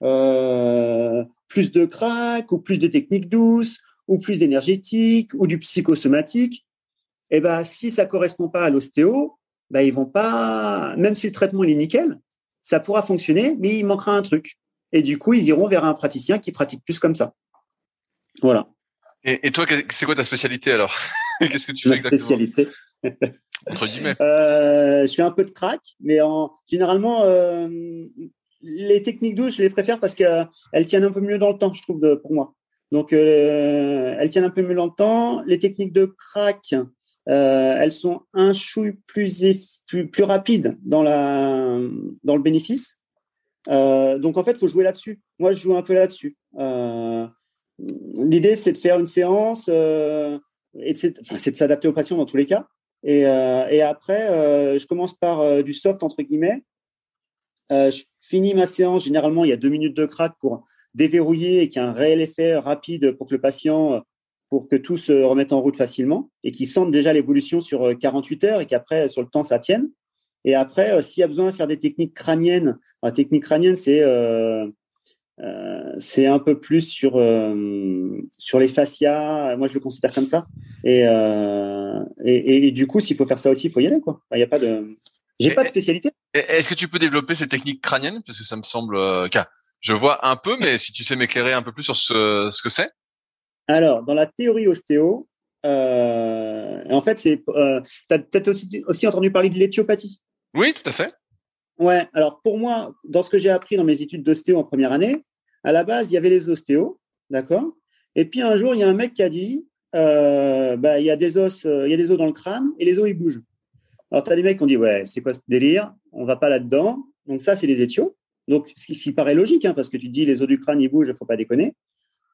plus de crack ou plus de techniques douces ou plus énergétique ou du psychosomatique, et eh ben, si ça correspond pas à l'ostéo, ben, ils vont pas, même si le traitement est nickel, ça pourra fonctionner, mais il manquera un truc. Et du coup, ils iront vers un praticien qui pratique plus comme ça. Voilà. Et, toi, c'est quoi ta spécialité alors? (laughs) Qu'est-ce que tu fais exactement? spécialité Euh, je fais un peu de crack, mais en, généralement, euh, les techniques douces, je les préfère parce qu'elles tiennent un peu mieux dans le temps, je trouve, pour moi. Donc, euh, elles tiennent un peu mieux longtemps. Les techniques de crack, elles sont un chouille plus, plus, plus rapides dans, la, dans le bénéfice. Donc, en fait, il faut jouer là-dessus. Moi, je joue un peu là-dessus. L'idée, c'est de faire une séance et c'est de s'adapter aux patients dans tous les cas. Et, euh, et après, je commence par du soft, entre guillemets. je finis ma séance. Généralement, il y a deux minutes de crack pour déverrouillé et qui a un réel effet rapide pour que le patient, pour que tout se remette en route facilement et qui sente déjà l'évolution sur 48 euh, heures et qu'après, sur le temps, ça tienne. Et après, euh, s'il y a besoin de faire des techniques crâniennes, la technique crânienne, c'est euh, euh, c'est un peu plus sur euh, sur les fascias. Moi, je le considère comme ça. Et, euh, et, et, du coup, s'il faut faire ça aussi, il faut y aller. Quoi. Il n'y a pas de. J'ai pas de spécialité. Est-ce que tu peux développer ces techniques crâniennes? Parce que ça me semble je vois un peu, mais si tu sais m'éclairer un peu plus sur ce, ce que c'est. Alors, dans la théorie ostéo, en fait, c'est, euh, tu as peut-être aussi, aussi entendu parler de l'éthiopathie. Oui, tout à fait. Ouais, alors pour moi, dans ce que j'ai appris dans mes études d'ostéo en première année, à la base, il y avait les ostéos, d'accord? Et puis un jour, il y a un mec qui a dit, euh, bah, il y a des os, euh, il y a des os dans le crâne et les os, ils bougent. Alors, tu as des mecs qui ont dit, ouais, c'est quoi ce délire? On va pas là-dedans. Donc ça, c'est les éthios. Donc, ce qui, paraît logique, hein, parce que tu dis les os du crâne, ils bougent, il faut pas déconner.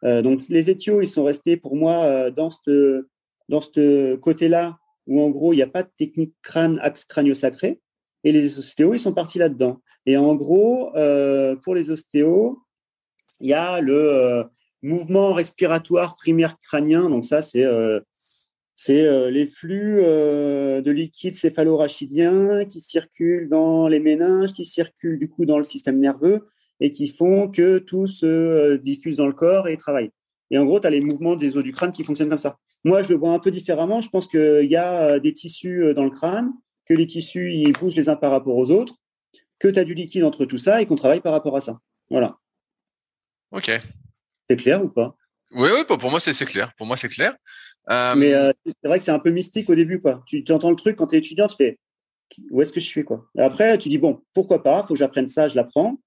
Euh, donc, les étios, ils sont restés pour moi euh, dans ce dans ce côté-là où, en gros, il n'y a pas de technique crâne, axe crânio-sacré. Et les ostéos, ils sont partis là-dedans. Et en gros, euh, pour les ostéos, il y a le, mouvement respiratoire primaire crânien. Donc ça, c'est c'est les flux de liquide céphalorachidien qui circulent dans les méninges, qui circulent du coup dans le système nerveux et qui font que tout se diffuse dans le corps et travaille. Et en gros, tu as les mouvements des os du crâne qui fonctionnent comme ça. Moi, je le vois un peu différemment. Je pense qu'il y a des tissus dans le crâne, que les tissus ils bougent les uns par rapport aux autres, que tu as du liquide entre tout ça et qu'on travaille par rapport à ça. Voilà. Ok. C'est clair ou pas? Oui, oui, pour moi, c'est clair. Pour moi, c'est clair. Euh, Mais euh, c'est vrai que c'est un peu mystique au début, quoi. Tu, entends le truc quand tu es étudiant, tu fais où est-ce que je suis, quoi? après, tu dis bon, pourquoi pas, faut que j'apprenne ça, je l'apprends.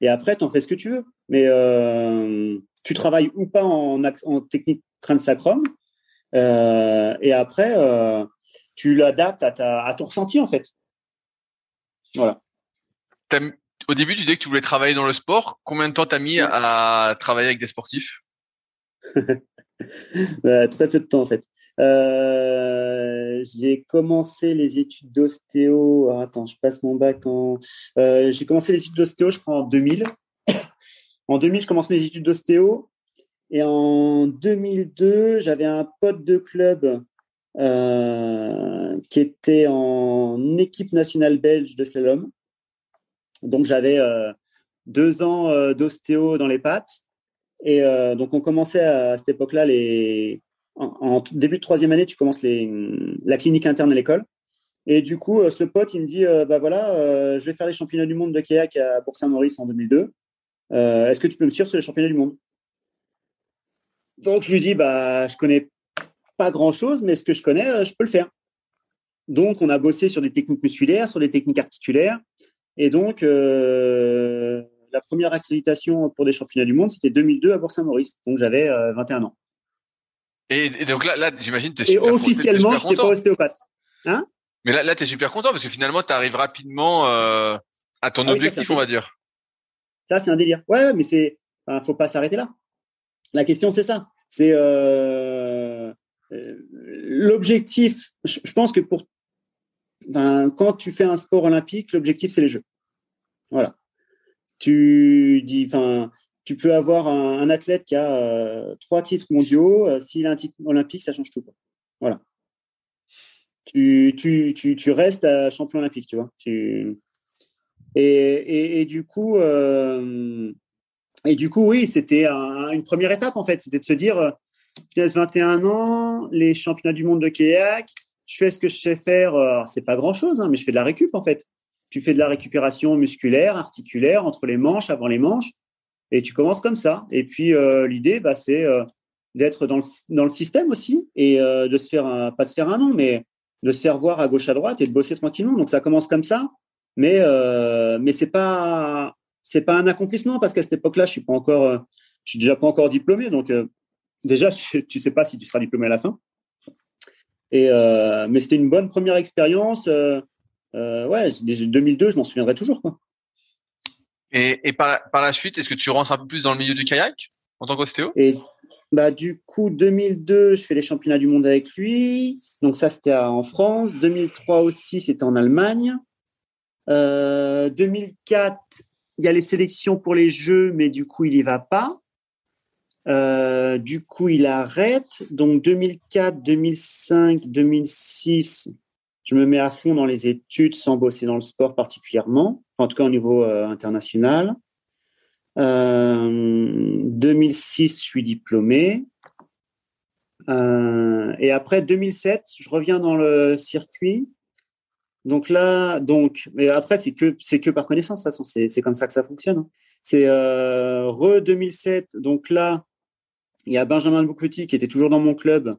Et après, tu en fais ce que tu veux. Mais euh, tu travailles ou pas en, en technique crâne sacrum. et après, tu l'adaptes à, à ton ressenti, en fait. Voilà. Au début, tu disais que tu voulais travailler dans le sport. Combien de temps t'as mis à travailler avec des sportifs? (laughs) Bah, Très peu de temps, en fait. Euh, j'ai commencé les études d'ostéo. Attends, je passe mon bac en. Euh, j'ai commencé les études d'ostéo, je crois, en 2000. en 2000, je commence mes études d'ostéo. Et en 2002, j'avais un pote de club euh, qui était en équipe nationale belge de slalom. Donc j'avais euh, deux ans euh, d'ostéo dans les pattes. Et donc on commençait à, cette époque-là, les... En, début de troisième année, tu commences les, la clinique interne à l'école. Et du coup, ce pote, il me dit, bah voilà, je vais faire les championnats du monde de kayak à Bourg-Saint-Maurice en 2002. Est-ce que tu peux me suivre sur les championnats du monde? Donc je lui dis, bah je connais pas grand-chose, mais ce que je connais, je peux le faire. Donc on a bossé sur des techniques musculaires, sur des techniques articulaires. Et donc, euh, la première accréditation pour des championnats du monde, c'était 2002 à Bourg-Saint-Maurice. Donc, j'avais 21 euh, ans. Et, donc là, là j'imagine tu es super Et officiellement, je n'étais pas ostéopathe. Hein? Mais là, là tu es super content parce que finalement, tu arrives rapidement euh, à ton ah objectif, on va dire. Ça, c'est un délire. Ouais, mais c'est, enfin, faut pas s'arrêter là. La question, c'est ça. C'est l'objectif. Je pense que pour quand tu fais un sport olympique, l'objectif, c'est les Jeux. Voilà. Tu dis, enfin, tu peux avoir un, athlète qui a euh, trois titres mondiaux. Euh, s'il a un titre olympique, ça change tout. Voilà. Tu, tu, tu, tu restes champion olympique, tu vois. Tu... Et, et, du coup, euh, et du coup, oui, c'était une première étape en fait. C'était de se dire, 21 ans, les championnats du monde de kayak, je fais ce que je sais faire. Euh, c'est pas grand chose, hein, mais je fais de la récup en fait. Tu fais de la récupération musculaire, articulaire entre les manches, avant les manches, et tu commences comme ça. Et puis euh, l'idée, bah, c'est euh, d'être dans le, dans le système aussi et de se faire un, pas de se faire un nom, mais de se faire voir à gauche à droite et de bosser tranquillement. Donc ça commence comme ça, mais mais c'est pas c'est pas un accomplissement parce qu'à cette époque-là, je suis pas encore, je suis déjà pas encore diplômé, donc déjà (laughs) tu sais pas si tu seras diplômé à la fin. Et, euh, mais c'était une bonne première expérience. Euh, euh ouais, 2002, je m'en souviendrai toujours. Quoi. Et, et par, la, par la suite, est-ce que tu rentres un peu plus dans le milieu du kayak en tant qu'ostéo? Et bah, du coup, 2002, je fais les championnats du monde avec lui. Donc ça, c'était en France. 2003 aussi, c'était en Allemagne. Euh, 2004, il y a les sélections pour les Jeux, mais du coup, il y va pas. Euh, du coup, il arrête. Donc 2004, 2005, 2006, je me mets à fond dans les études sans bosser dans le sport particulièrement, en tout cas au niveau euh, international. 2006, euh, je suis diplômé. et après 2007, je reviens dans le circuit. Donc là, donc, mais après c'est que que par connaissance de toute façon, c'est comme ça que ça fonctionne. Hein. C'est re 2007. Donc là, il y a Benjamin Boucletti qui était toujours dans mon club,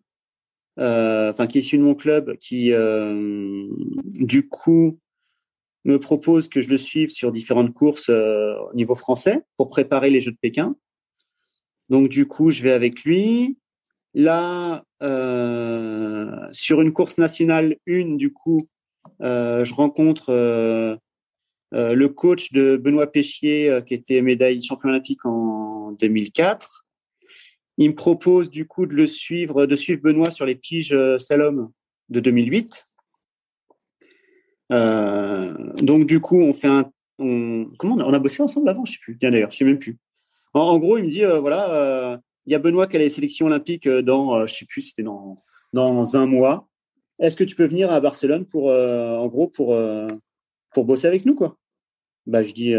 euh, enfin qui est issu de mon club, qui euh, du coup me propose que je le suive sur différentes courses euh, au niveau français pour préparer les Jeux de Pékin. Donc du coup, je vais avec lui. Là, sur une course nationale une, du coup, je rencontre le coach de Benoît Péchier, qui était médaille champion olympique en 2004. Il me propose du coup de le suivre, de suivre Benoît sur les piges euh, slalom de 2008. Euh, donc du coup, on fait un, comment on a, bossé ensemble avant, je sais plus. Bien d'ailleurs, je sais même plus. En, gros, il me dit euh, voilà, il y a Benoît qui a les sélections olympiques dans, je sais plus, c'était dans, dans un mois. Est-ce que tu peux venir à Barcelone pour, en gros, pour, pour bosser avec nous, quoi? Bah, je dis,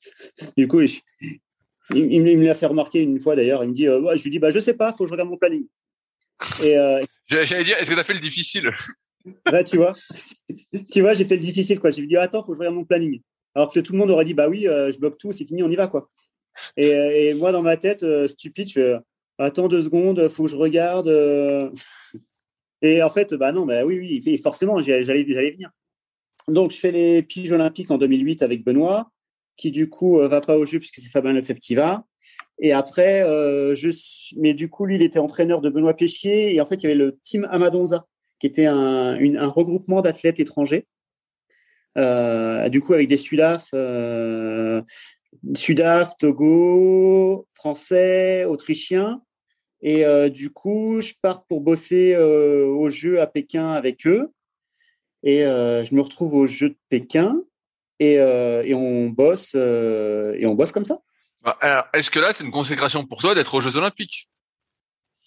(laughs) du coup, il, me l'a fait remarquer une fois d'ailleurs. Il me dit, je lui dis, bah, je sais pas, faut que je regarde mon planning. Et (laughs) j'allais dire, est-ce que tu as fait le difficile? (laughs) Bah, tu vois, (laughs) tu vois, j'ai fait le difficile, quoi. J'ai dit, attends, faut que je regarde mon planning. Alors que tout le monde aurait dit, bah oui, je bloque tout, c'est fini, on y va, quoi. Et, moi, dans ma tête, stupide, je fais, attends deux secondes, faut que je regarde. Et en fait, bah non, bah oui, oui, forcément, j'allais, j'allais venir. Donc, je fais les piges olympiques en 2008 avec Benoît, qui du coup va pas au jeu puisque c'est Fabien Lefebvre qui va. Et après, je mais du coup, lui, il était entraîneur de Benoît Péchier. Et en fait, il y avait le team Amadonza, qui était un, regroupement d'athlètes étrangers. Euh, du coup, avec des Sudaf, euh, Sudaf, Togo, Français, Autrichiens. Et euh, du coup, je pars pour bosser au jeu à Pékin avec eux. Et je me retrouve au jeu de Pékin et, et on bosse et on bosse comme ça. Bah, alors, est-ce que là, c'est une consécration pour toi d'être aux Jeux Olympiques?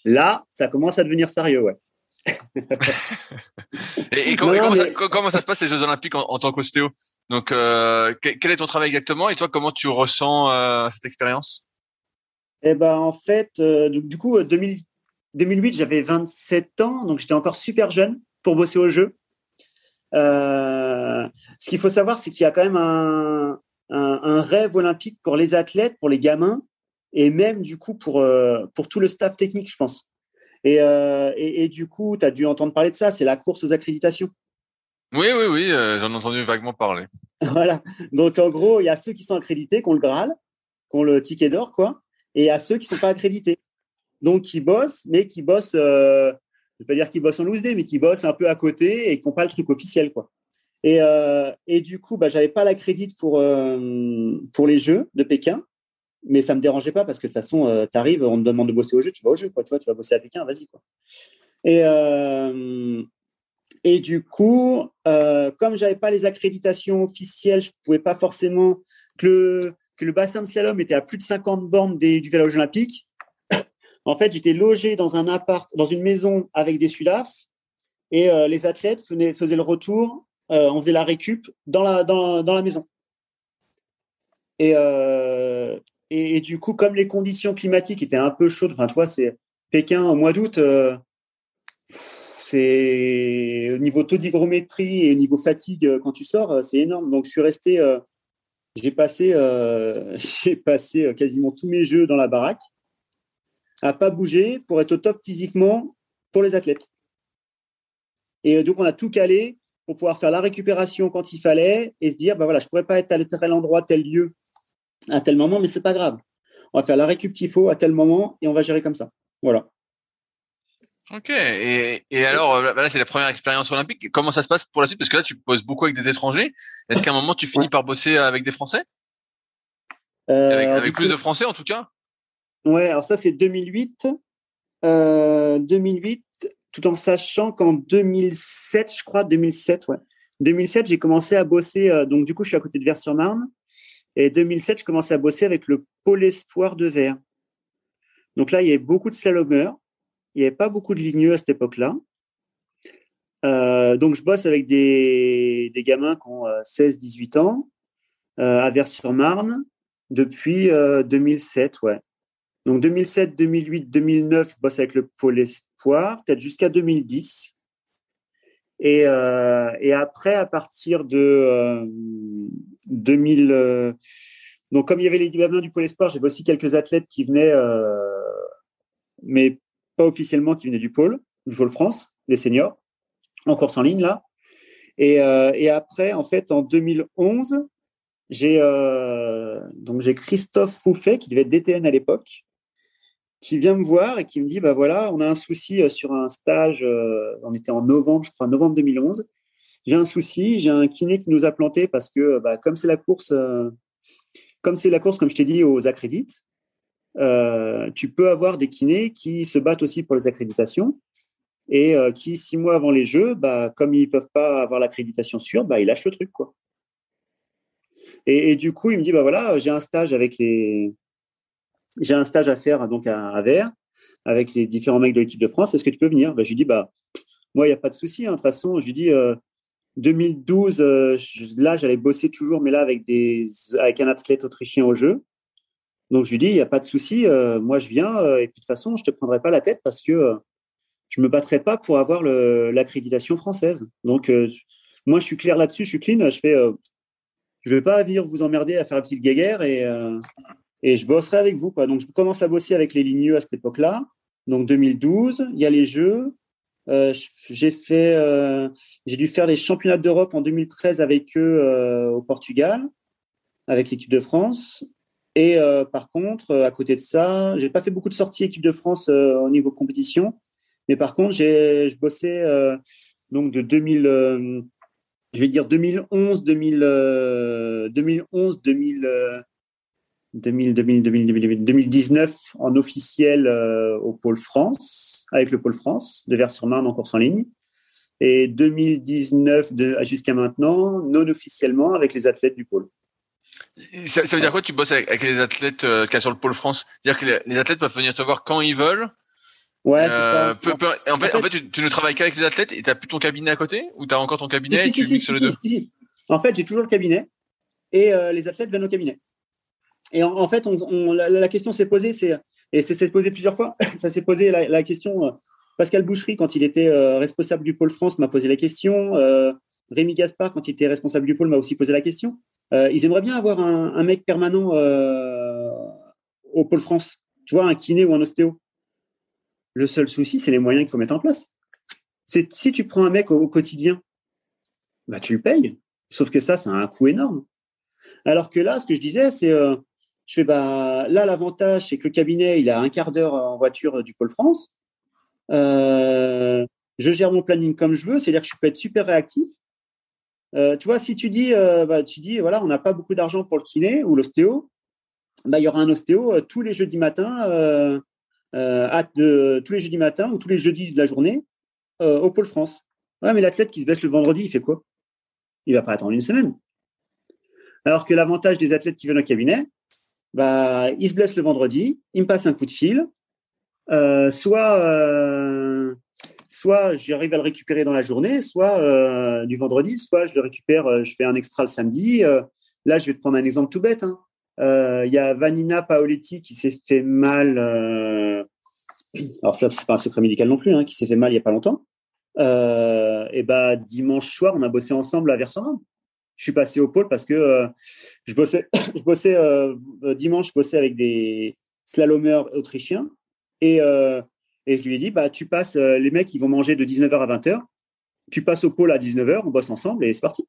Là, ça commence à devenir sérieux, ouais. (laughs) et, comment, ça, se passe les Jeux Olympiques en, tant qu'ostéo? Donc, euh, quel est ton travail exactement et toi, comment tu ressens euh, cette expérience? Eh ben, en fait, euh, du, coup, 2008, j'avais 27 ans, donc j'étais encore super jeune pour bosser au jeu. Ce qu'il faut savoir, c'est qu'il y a quand même un, un, rêve olympique pour les athlètes, pour les gamins, et même du coup pour, euh, pour tout le staff technique, je pense. Et, euh, et, du coup, tu as dû entendre parler de ça, c'est la course aux accréditations. Oui, oui, oui, euh, j'en ai entendu vaguement parler. (laughs) voilà. Donc en gros, il y a ceux qui sont accrédités, qui ont le Graal, qui ont le ticket d'or, quoi, et il y a ceux qui sont pas accrédités. Donc qui bossent, mais qui bossent, je ne vais pas dire qu'ils bossent en loose day, mais qui bossent un peu à côté et qui n'ont pas le truc officiel, quoi. Et, euh, et du coup, bah, j'avais pas la crédit pour, euh, pour les Jeux de Pékin, mais ça me dérangeait pas parce que de toute façon, euh, tu arrives, on te demande de bosser au jeu, tu vas au jeu, quoi, tu vois, tu vas bosser à Pékin, vas-y. Quoi. Et, et du coup, comme j'avais pas les accréditations officielles, je pouvais pas forcément que le, que le bassin de slalom était à plus de 50 bornes des, du village olympique. En fait, j'étais logé dans un appart, dans une maison avec des Sudaf, et euh, les athlètes faisaient le retour euh, on faisait la récup dans la, maison. Euh, et, du coup, comme les conditions climatiques étaient un peu chaudes, enfin, toi, c'est Pékin au mois d'août, c'est au niveau taux d'hygrométrie et au niveau fatigue quand tu sors, c'est énorme. Donc, je suis resté, j'ai passé, (laughs) j'ai passé quasiment tous mes jeux dans la baraque, à pas bouger pour être au top physiquement pour les athlètes. Et donc, on a tout calé pour pouvoir faire la récupération quand il fallait et se dire, bah voilà, je pourrais pas être à tel endroit, tel lieu, à tel moment, mais c'est pas grave. On va faire la récup qu'il faut à tel moment et on va gérer comme ça. Voilà. Ok. Et, alors, euh, là, c'est la première expérience olympique. Comment ça se passe pour la suite? Parce que là, tu bosses beaucoup avec des étrangers. Est-ce qu'à un moment, tu finis par bosser avec des Français? Euh, Avec, plus de Français, en tout cas? Ouais, alors ça, c'est 2008. 2008, euh, tout en sachant qu'en 2007, je crois, 2007, ouais. 2007, j'ai commencé à bosser. Euh, donc, du coup, je suis à côté de Vers-sur-Marne. Et 2007, je commençais à bosser avec le pôle espoir de Vers. Donc là, il y avait beaucoup de slalomeurs. Il n'y avait pas beaucoup de ligneux à cette époque-là. Euh, donc, je bosse avec des, gamins qui ont 16, euh, 18 ans à Vers-sur-Marne depuis 2007, ouais. Donc 2007, 2008, 2009, je bosse avec le pôle espoir, peut-être jusqu'à 2010. Et, euh, et après, à partir de 2000, euh, euh, donc comme il y avait les gamins du pôle espoir, j'avais aussi quelques athlètes qui venaient, mais pas officiellement, qui venaient du pôle, du pôle France, les seniors, en course en ligne là. Et, après, en fait, en 2011, j'ai donc j'ai Christophe Rouffet qui devait être DTN à l'époque, qui vient me voir et qui me dit bah voilà, on a un souci euh, sur un stage, euh, on était en novembre, je crois, novembre 2011. J'ai un souci, j'ai un kiné qui nous a planté parce que bah, comme c'est la course, euh, comme c'est la course, comme je t'ai dit, aux accrédites, tu peux avoir des kinés qui se battent aussi pour les accréditations et qui, six mois avant les Jeux, bah, comme ils peuvent pas avoir l'accréditation sûre, bah, ils lâchent le truc. quoi. Et, et, du coup, il me dit, bah voilà, j'ai un stage avec les, j'ai un stage à faire donc à, à avec les différents mecs de l'équipe de France. Est-ce que tu peux venir? Bah, Je lui dis bah moi il n'y a pas de souci. Hein. De toute façon, je lui dis 2012, là j'allais bosser toujours, mais là avec des avec un athlète autrichien au jeu. Donc je lui dis il n'y a pas de souci. moi je viens et puis de toute façon je te prendrai pas la tête parce que je me battrai pas pour avoir l'accréditation française. Donc moi je suis clair là-dessus, je suis clean. Je fais je vais pas venir vous emmerder à faire la petite guéguerre et, euh, et je bosserai avec vous. Quoi. Donc, je commence à bosser avec les ligneux à cette époque-là. Donc, 2012, il y a les Jeux. Euh, j'ai fait, euh, j'ai dû faire les championnats d'Europe en 2013 avec eux au Portugal, avec l'équipe de France. Et par contre, à côté de ça, j'ai pas fait beaucoup de sorties équipe de France au niveau compétition, mais par contre, j'ai, je bossais donc de 2000 je vais dire 2011, 2000, 2011, 2000, 2000, 2000, 2019 en officiel euh, au Pôle France, avec le Pôle France de Vers-sur-Marne en course en ligne. Et 2019 jusqu'à maintenant, non officiellement avec les athlètes du Pôle. Ça, veut dire quoi Tu bosses avec, les athlètes euh, qui sur le Pôle France? C'est-à-dire que les, athlètes peuvent venir te voir quand ils veulent? Ouais, c'est ça. Euh, en, fait, en fait, tu, ne travailles qu'avec les athlètes et tu n'as plus ton cabinet à côté? Ou tu as encore ton cabinet et tu mixes les deux? En fait, j'ai toujours le cabinet et euh, les athlètes viennent au cabinet. Et en, fait, la, question s'est posée, et c'est posé plusieurs fois, (laughs) ça s'est posé la, question. Euh, Pascal Boucherie, quand il était responsable du pôle France, m'a posé la question. Rémi Gaspard, quand il était responsable du pôle, m'a aussi posé la question. ils aimeraient bien avoir un, mec permanent au pôle France. Tu vois, un kiné ou un ostéo. Le seul souci, c'est les moyens qu'il faut mettre en place. C'est si tu prends un mec au, quotidien, bah tu le payes. Sauf que ça, ça a un coût énorme. Alors que là, ce que je disais, c'est euh, je fais bah là l'avantage, c'est que le cabinet, il a un quart d'heure en voiture du Pôle France. Euh, je gère mon planning comme je veux, c'est-à-dire que je peux être super réactif. Euh, tu vois, si tu dis, bah, tu dis, voilà, on n'a pas beaucoup d'argent pour le kiné ou l'ostéo, bah, il y aura un ostéo tous les jeudis matins euh, tous les jeudis matins ou tous les jeudis de la journée euh, au Pôle France. Ouais, mais l'athlète qui se blesse le vendredi, il fait quoi? Il va pas attendre une semaine. Alors que l'avantage des athlètes qui viennent au cabinet, bah, ils se blessent le vendredi, ils me passent un coup de fil, euh, soit, euh, soit j'arrive à le récupérer dans la journée, soit euh, du vendredi, soit je le récupère, je fais un extra le samedi. là, je vais te prendre un exemple tout bête. Hein. Il y a Vanina Paoletti qui s'est fait mal. Alors ça, c'est pas un secret médical non plus, hein, qui s'est fait mal il y a pas longtemps. Et bah dimanche soir, on a bossé ensemble à Versailles. Je suis passé au pôle parce que je bossais, (coughs) je bossais dimanche, je bossais avec des slalomers autrichiens et et je lui ai dit bah tu passes les mecs ils vont manger de 19h à 20h. Tu passes au pôle à 19h, on bosse ensemble et c'est parti.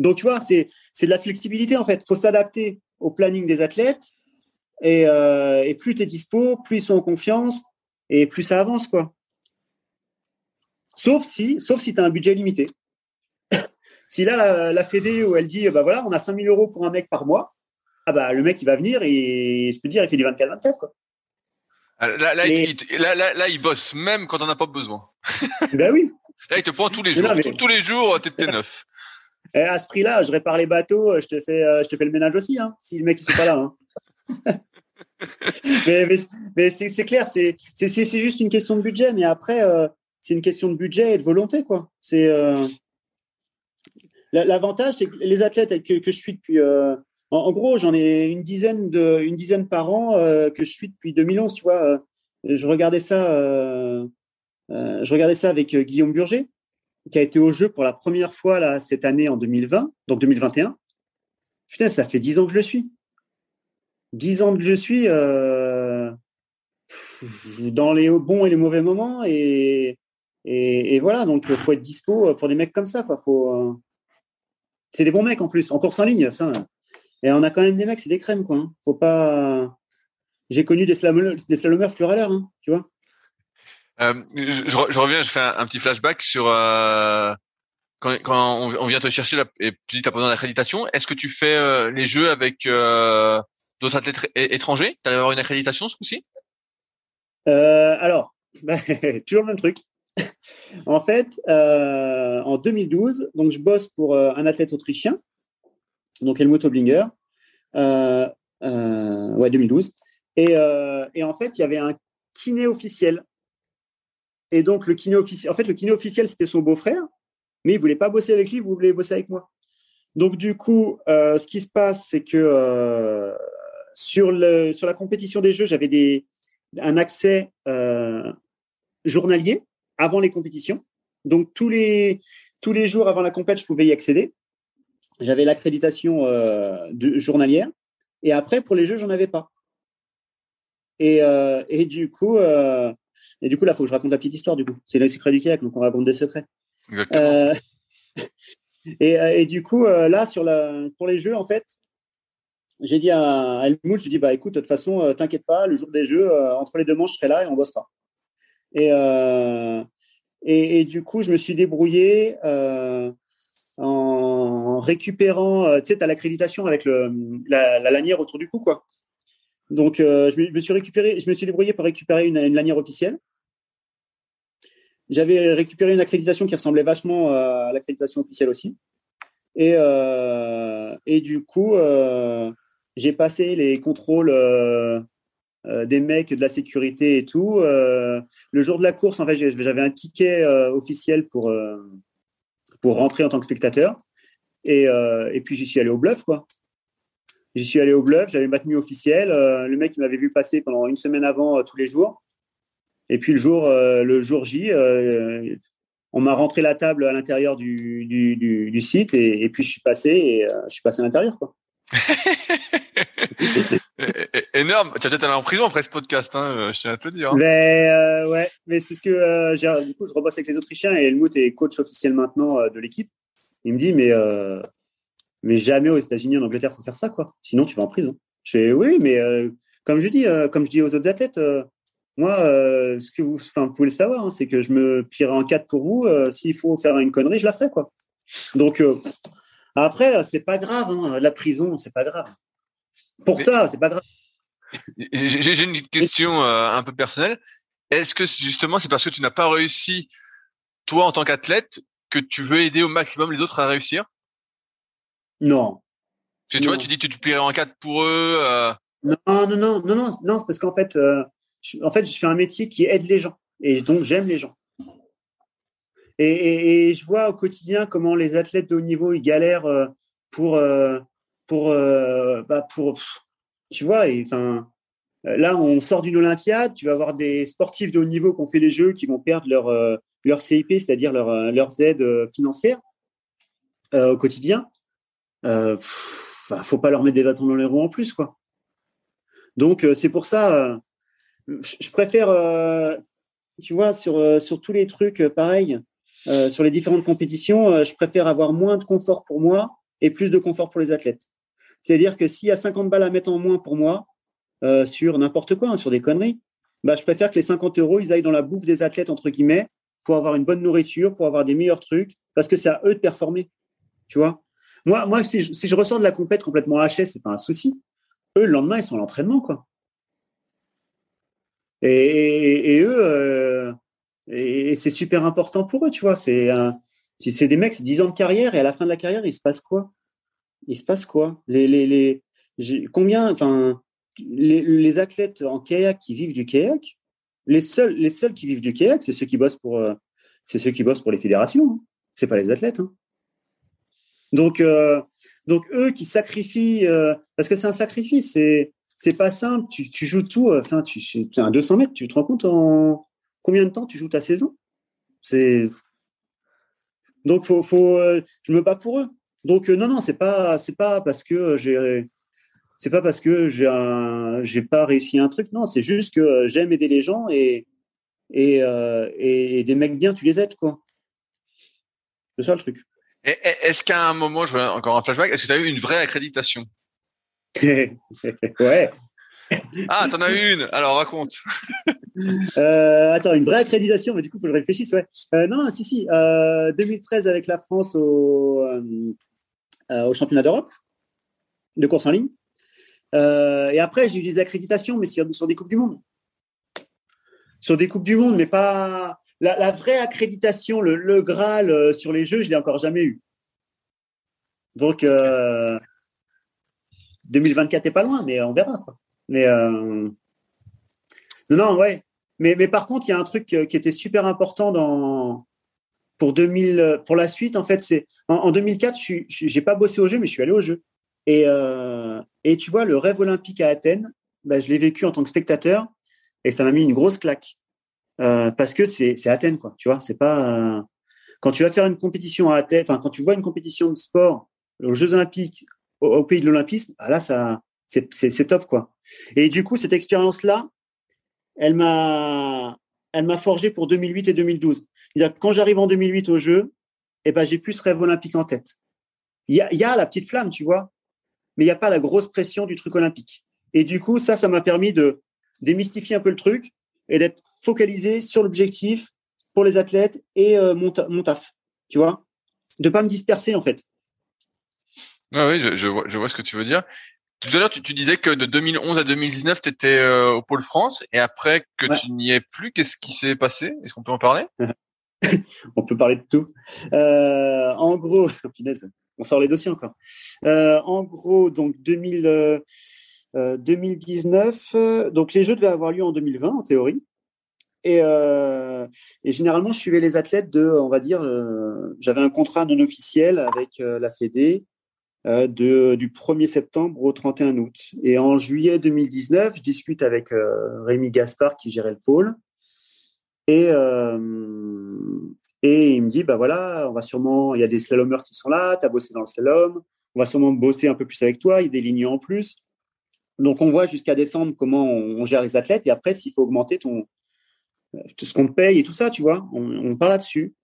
Donc, tu vois, c'est de la flexibilité, en fait. Il faut s'adapter au planning des athlètes. Et, euh, et plus tu es dispo, plus ils sont en confiance et plus ça avance, quoi. Sauf si, sauf si tu as un budget limité. Si là, la, la Fédé, où elle dit, bah voilà, on a 5000 euros pour un mec par mois, ah bah, le mec, il va venir et je peux dire, il fait du 24-24, quoi. Ah, là, là, il, là, il bosse même quand on n'a pas besoin. (laughs) ben oui. Là, il te prend tous les jours. Tous les jours, t'es neuf. (laughs) Et à ce prix-là, je répare les bateaux, je te fais, euh, je te fais le ménage aussi, hein, si le mec ne sont pas là. Hein. (laughs) mais, mais, c'est clair, c'est juste une question de budget, mais après, euh, c'est une question de budget et de volonté. quoi. C'est euh, L'avantage, c'est que les athlètes que, que je suis depuis. En, gros, j'en ai une dizaine, de, une dizaine par an que je suis depuis 2011. Tu vois, je regardais ça. je regardais ça avec Guillaume Burger qui a été au jeu pour la première fois là, cette année en 2020, donc 2021. Putain, ça fait dix ans que je le suis. Dix ans que je suis euh, dans les bons et les mauvais moments. Et, et, voilà, donc il faut être dispo pour des mecs comme ça. Quoi. Faut, euh, c'est des bons mecs en plus, en course en ligne. Ça. Et on a quand même des mecs, c'est des crèmes. Quoi, hein. Faut pas... J'ai connu des, slalomers, des slalomers à l'heure, hein, tu vois. Euh, je, reviens, je fais un, petit flashback sur euh, quand, quand on, vient te chercher et tu dis tu as besoin d'accréditation. Est-ce que tu fais euh, les jeux avec euh, d'autres athlètes étrangers? Tu as avoir une accréditation ce coup-ci? Alors, (laughs) bah, (laughs) toujours le même truc. En fait, en 2012, donc je bosse pour un athlète autrichien, donc Helmut Oblinger. ouais, 2012. Et, en fait, il y avait un kiné officiel. Et donc, le kiné officiel, en fait, le kiné officiel, c'était son beau-frère, mais il voulait pas bosser avec lui, il voulait bosser avec moi. Donc, du coup, euh, ce qui se passe, c'est que euh, sur, la compétition des jeux, j'avais un accès euh, journalier avant les compétitions. Donc, tous les, tous les jours avant la compétition, je pouvais y accéder. J'avais l'accréditation de, journalière. Et après, pour les jeux, j'en avais pas. Et, et du coup, et du coup, là, il faut que je raconte la petite histoire. Du coup, c'est les secrets du kayak, donc on raconte des secrets. Exactement. (laughs) Et, et, du coup, là, sur la, pour les jeux, en fait, j'ai dit à Helmut, je dis bah écoute, de toute façon, t'inquiète pas, le jour des jeux, entre les deux manches, je serai là et on bossera. Et, euh, et, et, du coup, je me suis débrouillé euh, en récupérant, tu sais, tu as l'accréditation avec la, la, lanière autour du cou, quoi. Donc, euh, je, me, suis récupéré, je me suis débrouillé pour récupérer une, lanière officielle. J'avais récupéré une accréditation qui ressemblait vachement à l'accréditation officielle aussi. Et, euh, et du coup, euh, j'ai passé les contrôles euh, euh, des mecs de la sécurité et tout. Euh, le jour de la course, en fait, j'avais un ticket officiel pour, pour rentrer en tant que spectateur. Et, puis, j'y suis allé au bluff, quoi. J'y suis allé au bluff, j'avais ma tenue officielle. le mec, m'avait vu passer pendant une semaine avant tous les jours. Et puis le jour, le jour J, on m'a rentré la table à l'intérieur du, du, site et, et, puis je suis passé et euh, je suis passé à l'intérieur quoi. Énorme. Tu as peut-être allé en prison après ce podcast, hein, je tiens à te le dire. Mais euh, ouais, mais c'est ce que euh. Du coup, je rebosse avec les Autrichiens et Helmut est coach officiel maintenant euh, de l'équipe. Il me dit mais euh, mais jamais aux États-Unis en Angleterre faut faire ça quoi. Sinon tu vas en prison. Je fais oui, mais comme je dis, comme je dis aux autres athlètes moi, euh, ce que vous, enfin, vous pouvez le savoir, hein, c'est que je me plierai en quatre pour vous. Euh, S'il faut faire une connerie, je la ferai, quoi. Donc, euh, après, c'est pas grave. Hein, la prison, c'est pas grave. Pour Mais, ça, c'est pas grave. (laughs) J'ai une question euh, un peu personnelle. Est-ce que justement, c'est parce que tu n'as pas réussi, toi, en tant qu'athlète, que tu veux aider au maximum les autres à réussir? Non. Parce que tu non. vois, tu dis que tu te plierais en quatre pour eux. Euh... Non, non, non, non, non, non, c'est parce qu'en fait, euh, en fait, je fais un métier qui aide les gens et donc j'aime les gens. Et, je vois au quotidien comment les athlètes de haut niveau galèrent euh, pour euh, pour euh, bah pour tu vois enfin là on sort d'une Olympiade, tu vas avoir des sportifs de haut niveau qui ont fait les jeux qui vont perdre leur leur CIP, c'est-à-dire leur leurs aides financières au quotidien. Euh, faut pas leur mettre des bâtons dans les roues en plus quoi. Donc c'est pour ça je préfère, tu vois, sur, sur tous les trucs pareils, euh, sur les différentes compétitions, euh, je préfère avoir moins de confort pour moi et plus de confort pour les athlètes. C'est-à-dire que s'il y a 50 balles à mettre en moins pour moi, euh, sur n'importe quoi, hein, sur des conneries, bah, je préfère que les 50 euros, ils aillent dans la bouffe des athlètes, entre guillemets, pour avoir une bonne nourriture, pour avoir des meilleurs trucs, parce que c'est à eux de performer. Tu vois? Moi, si, je, si je ressors de la compète complètement hachée, c'est pas un souci. Eux, le lendemain, ils sont à l'entraînement, quoi. Et eux, et, c'est super important pour eux, tu vois. C'est des mecs, c'est 10 ans de carrière, et à la fin de la carrière, il se passe quoi? Il se passe quoi? Les, Combien, enfin, les, athlètes en kayak qui vivent du kayak, les seuls, qui vivent du kayak, c'est ceux qui bossent pour, euh, c'est ceux qui bossent pour les fédérations. Hein. C'est pas les athlètes. Hein. Donc, euh, donc eux qui sacrifient, euh, parce que c'est un sacrifice, c'est c'est pas simple. Tu, tu joues tout. Tu, tu un 200 mètres. Tu te rends compte en combien de temps tu joues ta saison? C'est donc faut, faut. Euh, je me bats pour eux. Donc euh, non, non, c'est pas, c'est pas parce que j'ai, c'est pas parce que j'ai j'ai pas réussi un truc. Non, c'est juste que j'aime aider les gens et et, euh, et des mecs bien, tu les aides quoi. C'est ça le truc. Est-ce qu'à un moment, je vois encore un flashback, est-ce que tu as eu une vraie accréditation? (laughs) Ouais. (laughs) Ah, t'en as une. Alors raconte. (laughs) euh, attends, une vraie accréditation, mais du coup, il faut que je réfléchisse. Ouais. Euh, non, non, si, si. Euh, 2013 avec la France au, euh, au championnat d'Europe de course en ligne. Euh, et après, j'ai eu des accréditations, mais sur, des coupes du monde. Sur des coupes du monde, mais pas la, vraie accréditation, le, le Graal euh, sur les jeux, je l'ai encore jamais eu. Donc, euh, 2024 est pas loin, mais on verra quoi. Mais euh... non, ouais. Mais, mais par contre, il y a un truc qui était super important pour 2000, pour la suite, en fait, c'est en, 2004, je n'ai pas bossé au jeu, mais je suis allé au jeu. Et, euh, et tu vois, le rêve olympique à Athènes, bah, je l'ai vécu en tant que spectateur et ça m'a mis une grosse claque euh, parce que c'est Athènes, quoi. Tu vois, c'est pas euh, quand tu vas faire une compétition à Athènes, quand tu vois une compétition de sport aux Jeux Olympiques au, pays de l'Olympisme, bah, là, ça, c'est top, quoi. Et du coup, cette expérience-là, elle m'a, elle m'a forgé pour 2008 et 2012. Quand j'arrive en 2008 au jeu, eh ben, j'ai plus ce rêve olympique en tête. Il y a, la petite flamme, tu vois, mais il n'y a pas la grosse pression du truc olympique. Et du coup, ça, ça m'a permis de démystifier un peu le truc et d'être focalisé sur l'objectif pour les athlètes et euh, mon, taf, tu vois, de pas me disperser en fait. Ah oui, je vois ce que tu veux dire. Tout à l'heure, tu, tu, disais que de 2011 à 2019, tu étais euh, au Pôle France et après que tu n'y es plus, qu'est-ce qui s'est passé? Est-ce qu'on peut en parler? (laughs) On peut parler de tout. Euh, en gros, (laughs) on sort les dossiers encore. Euh, en gros, donc 2000, 2019, euh, donc les Jeux devaient avoir lieu en 2020 en théorie. Et, et, généralement, je suivais les athlètes de, on va dire, j'avais un contrat non officiel avec la Fédé euh, de, du 1er septembre au 31 août. Et en juillet 2019, je discute avec euh, Rémi Gaspard qui gérait le pôle. Et, euh, et il me dit, bah voilà, on va sûrement, il y a des slalomers qui sont là, tu as bossé dans le slalom, on va sûrement bosser un peu plus avec toi, il y a des lignes en plus. Donc on voit jusqu'à décembre comment on, gère les athlètes et après s'il faut augmenter ton, ce qu'on paye et tout ça, tu vois, on, on parle là-dessus.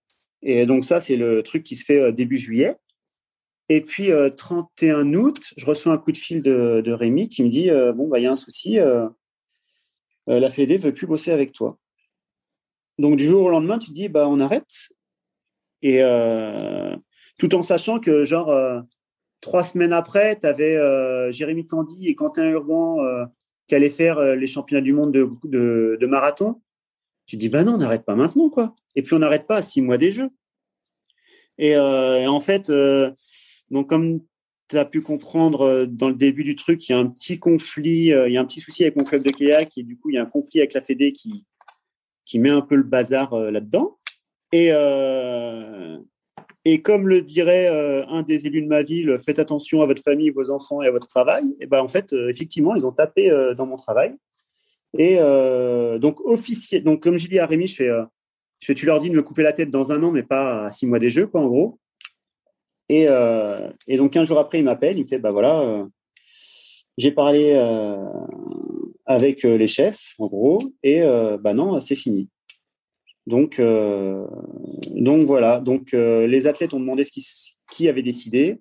Et donc ça, c'est le truc qui se fait début juillet. Et puis, 31 euh, août, je reçois un coup de fil de, Rémi qui me dit euh, Bon, bah, il y a un souci, euh, la Fédé veut plus bosser avec toi. Donc, du jour au lendemain, tu dis bah, On arrête. Et tout en sachant que, genre, trois semaines après, tu avais Jérémy Candy et Quentin Urban qui allaient faire les championnats du monde de, de, marathon. Tu dis Bah non, on n'arrête pas maintenant, quoi. Et puis, on n'arrête pas à six mois des Jeux. Et en fait, donc, comme tu as pu comprendre euh, dans le début du truc, il y a un petit conflit, euh, il y a un petit souci avec mon club de kayak et du coup, il y a un conflit avec la Fédé qui, qui met un peu le bazar euh, là-dedans. Et, et comme le dirait un des élus de ma ville, faites attention à votre famille, vos enfants et à votre travail. Et ben en fait, effectivement, ils ont tapé dans mon travail. Et donc officiel. Donc comme j'ai dit à Rémi, je fais, je fais, tu leur dis de me couper la tête dans un an, mais pas à six mois des jeux, quoi, en gros. Et, euh, et donc, un jour après, il m'appelle, il me fait, bah voilà, euh, j'ai parlé euh, avec les chefs, en gros, et bah non, c'est fini. Donc, donc voilà. Donc, les athlètes ont demandé ce qui, qui avait décidé,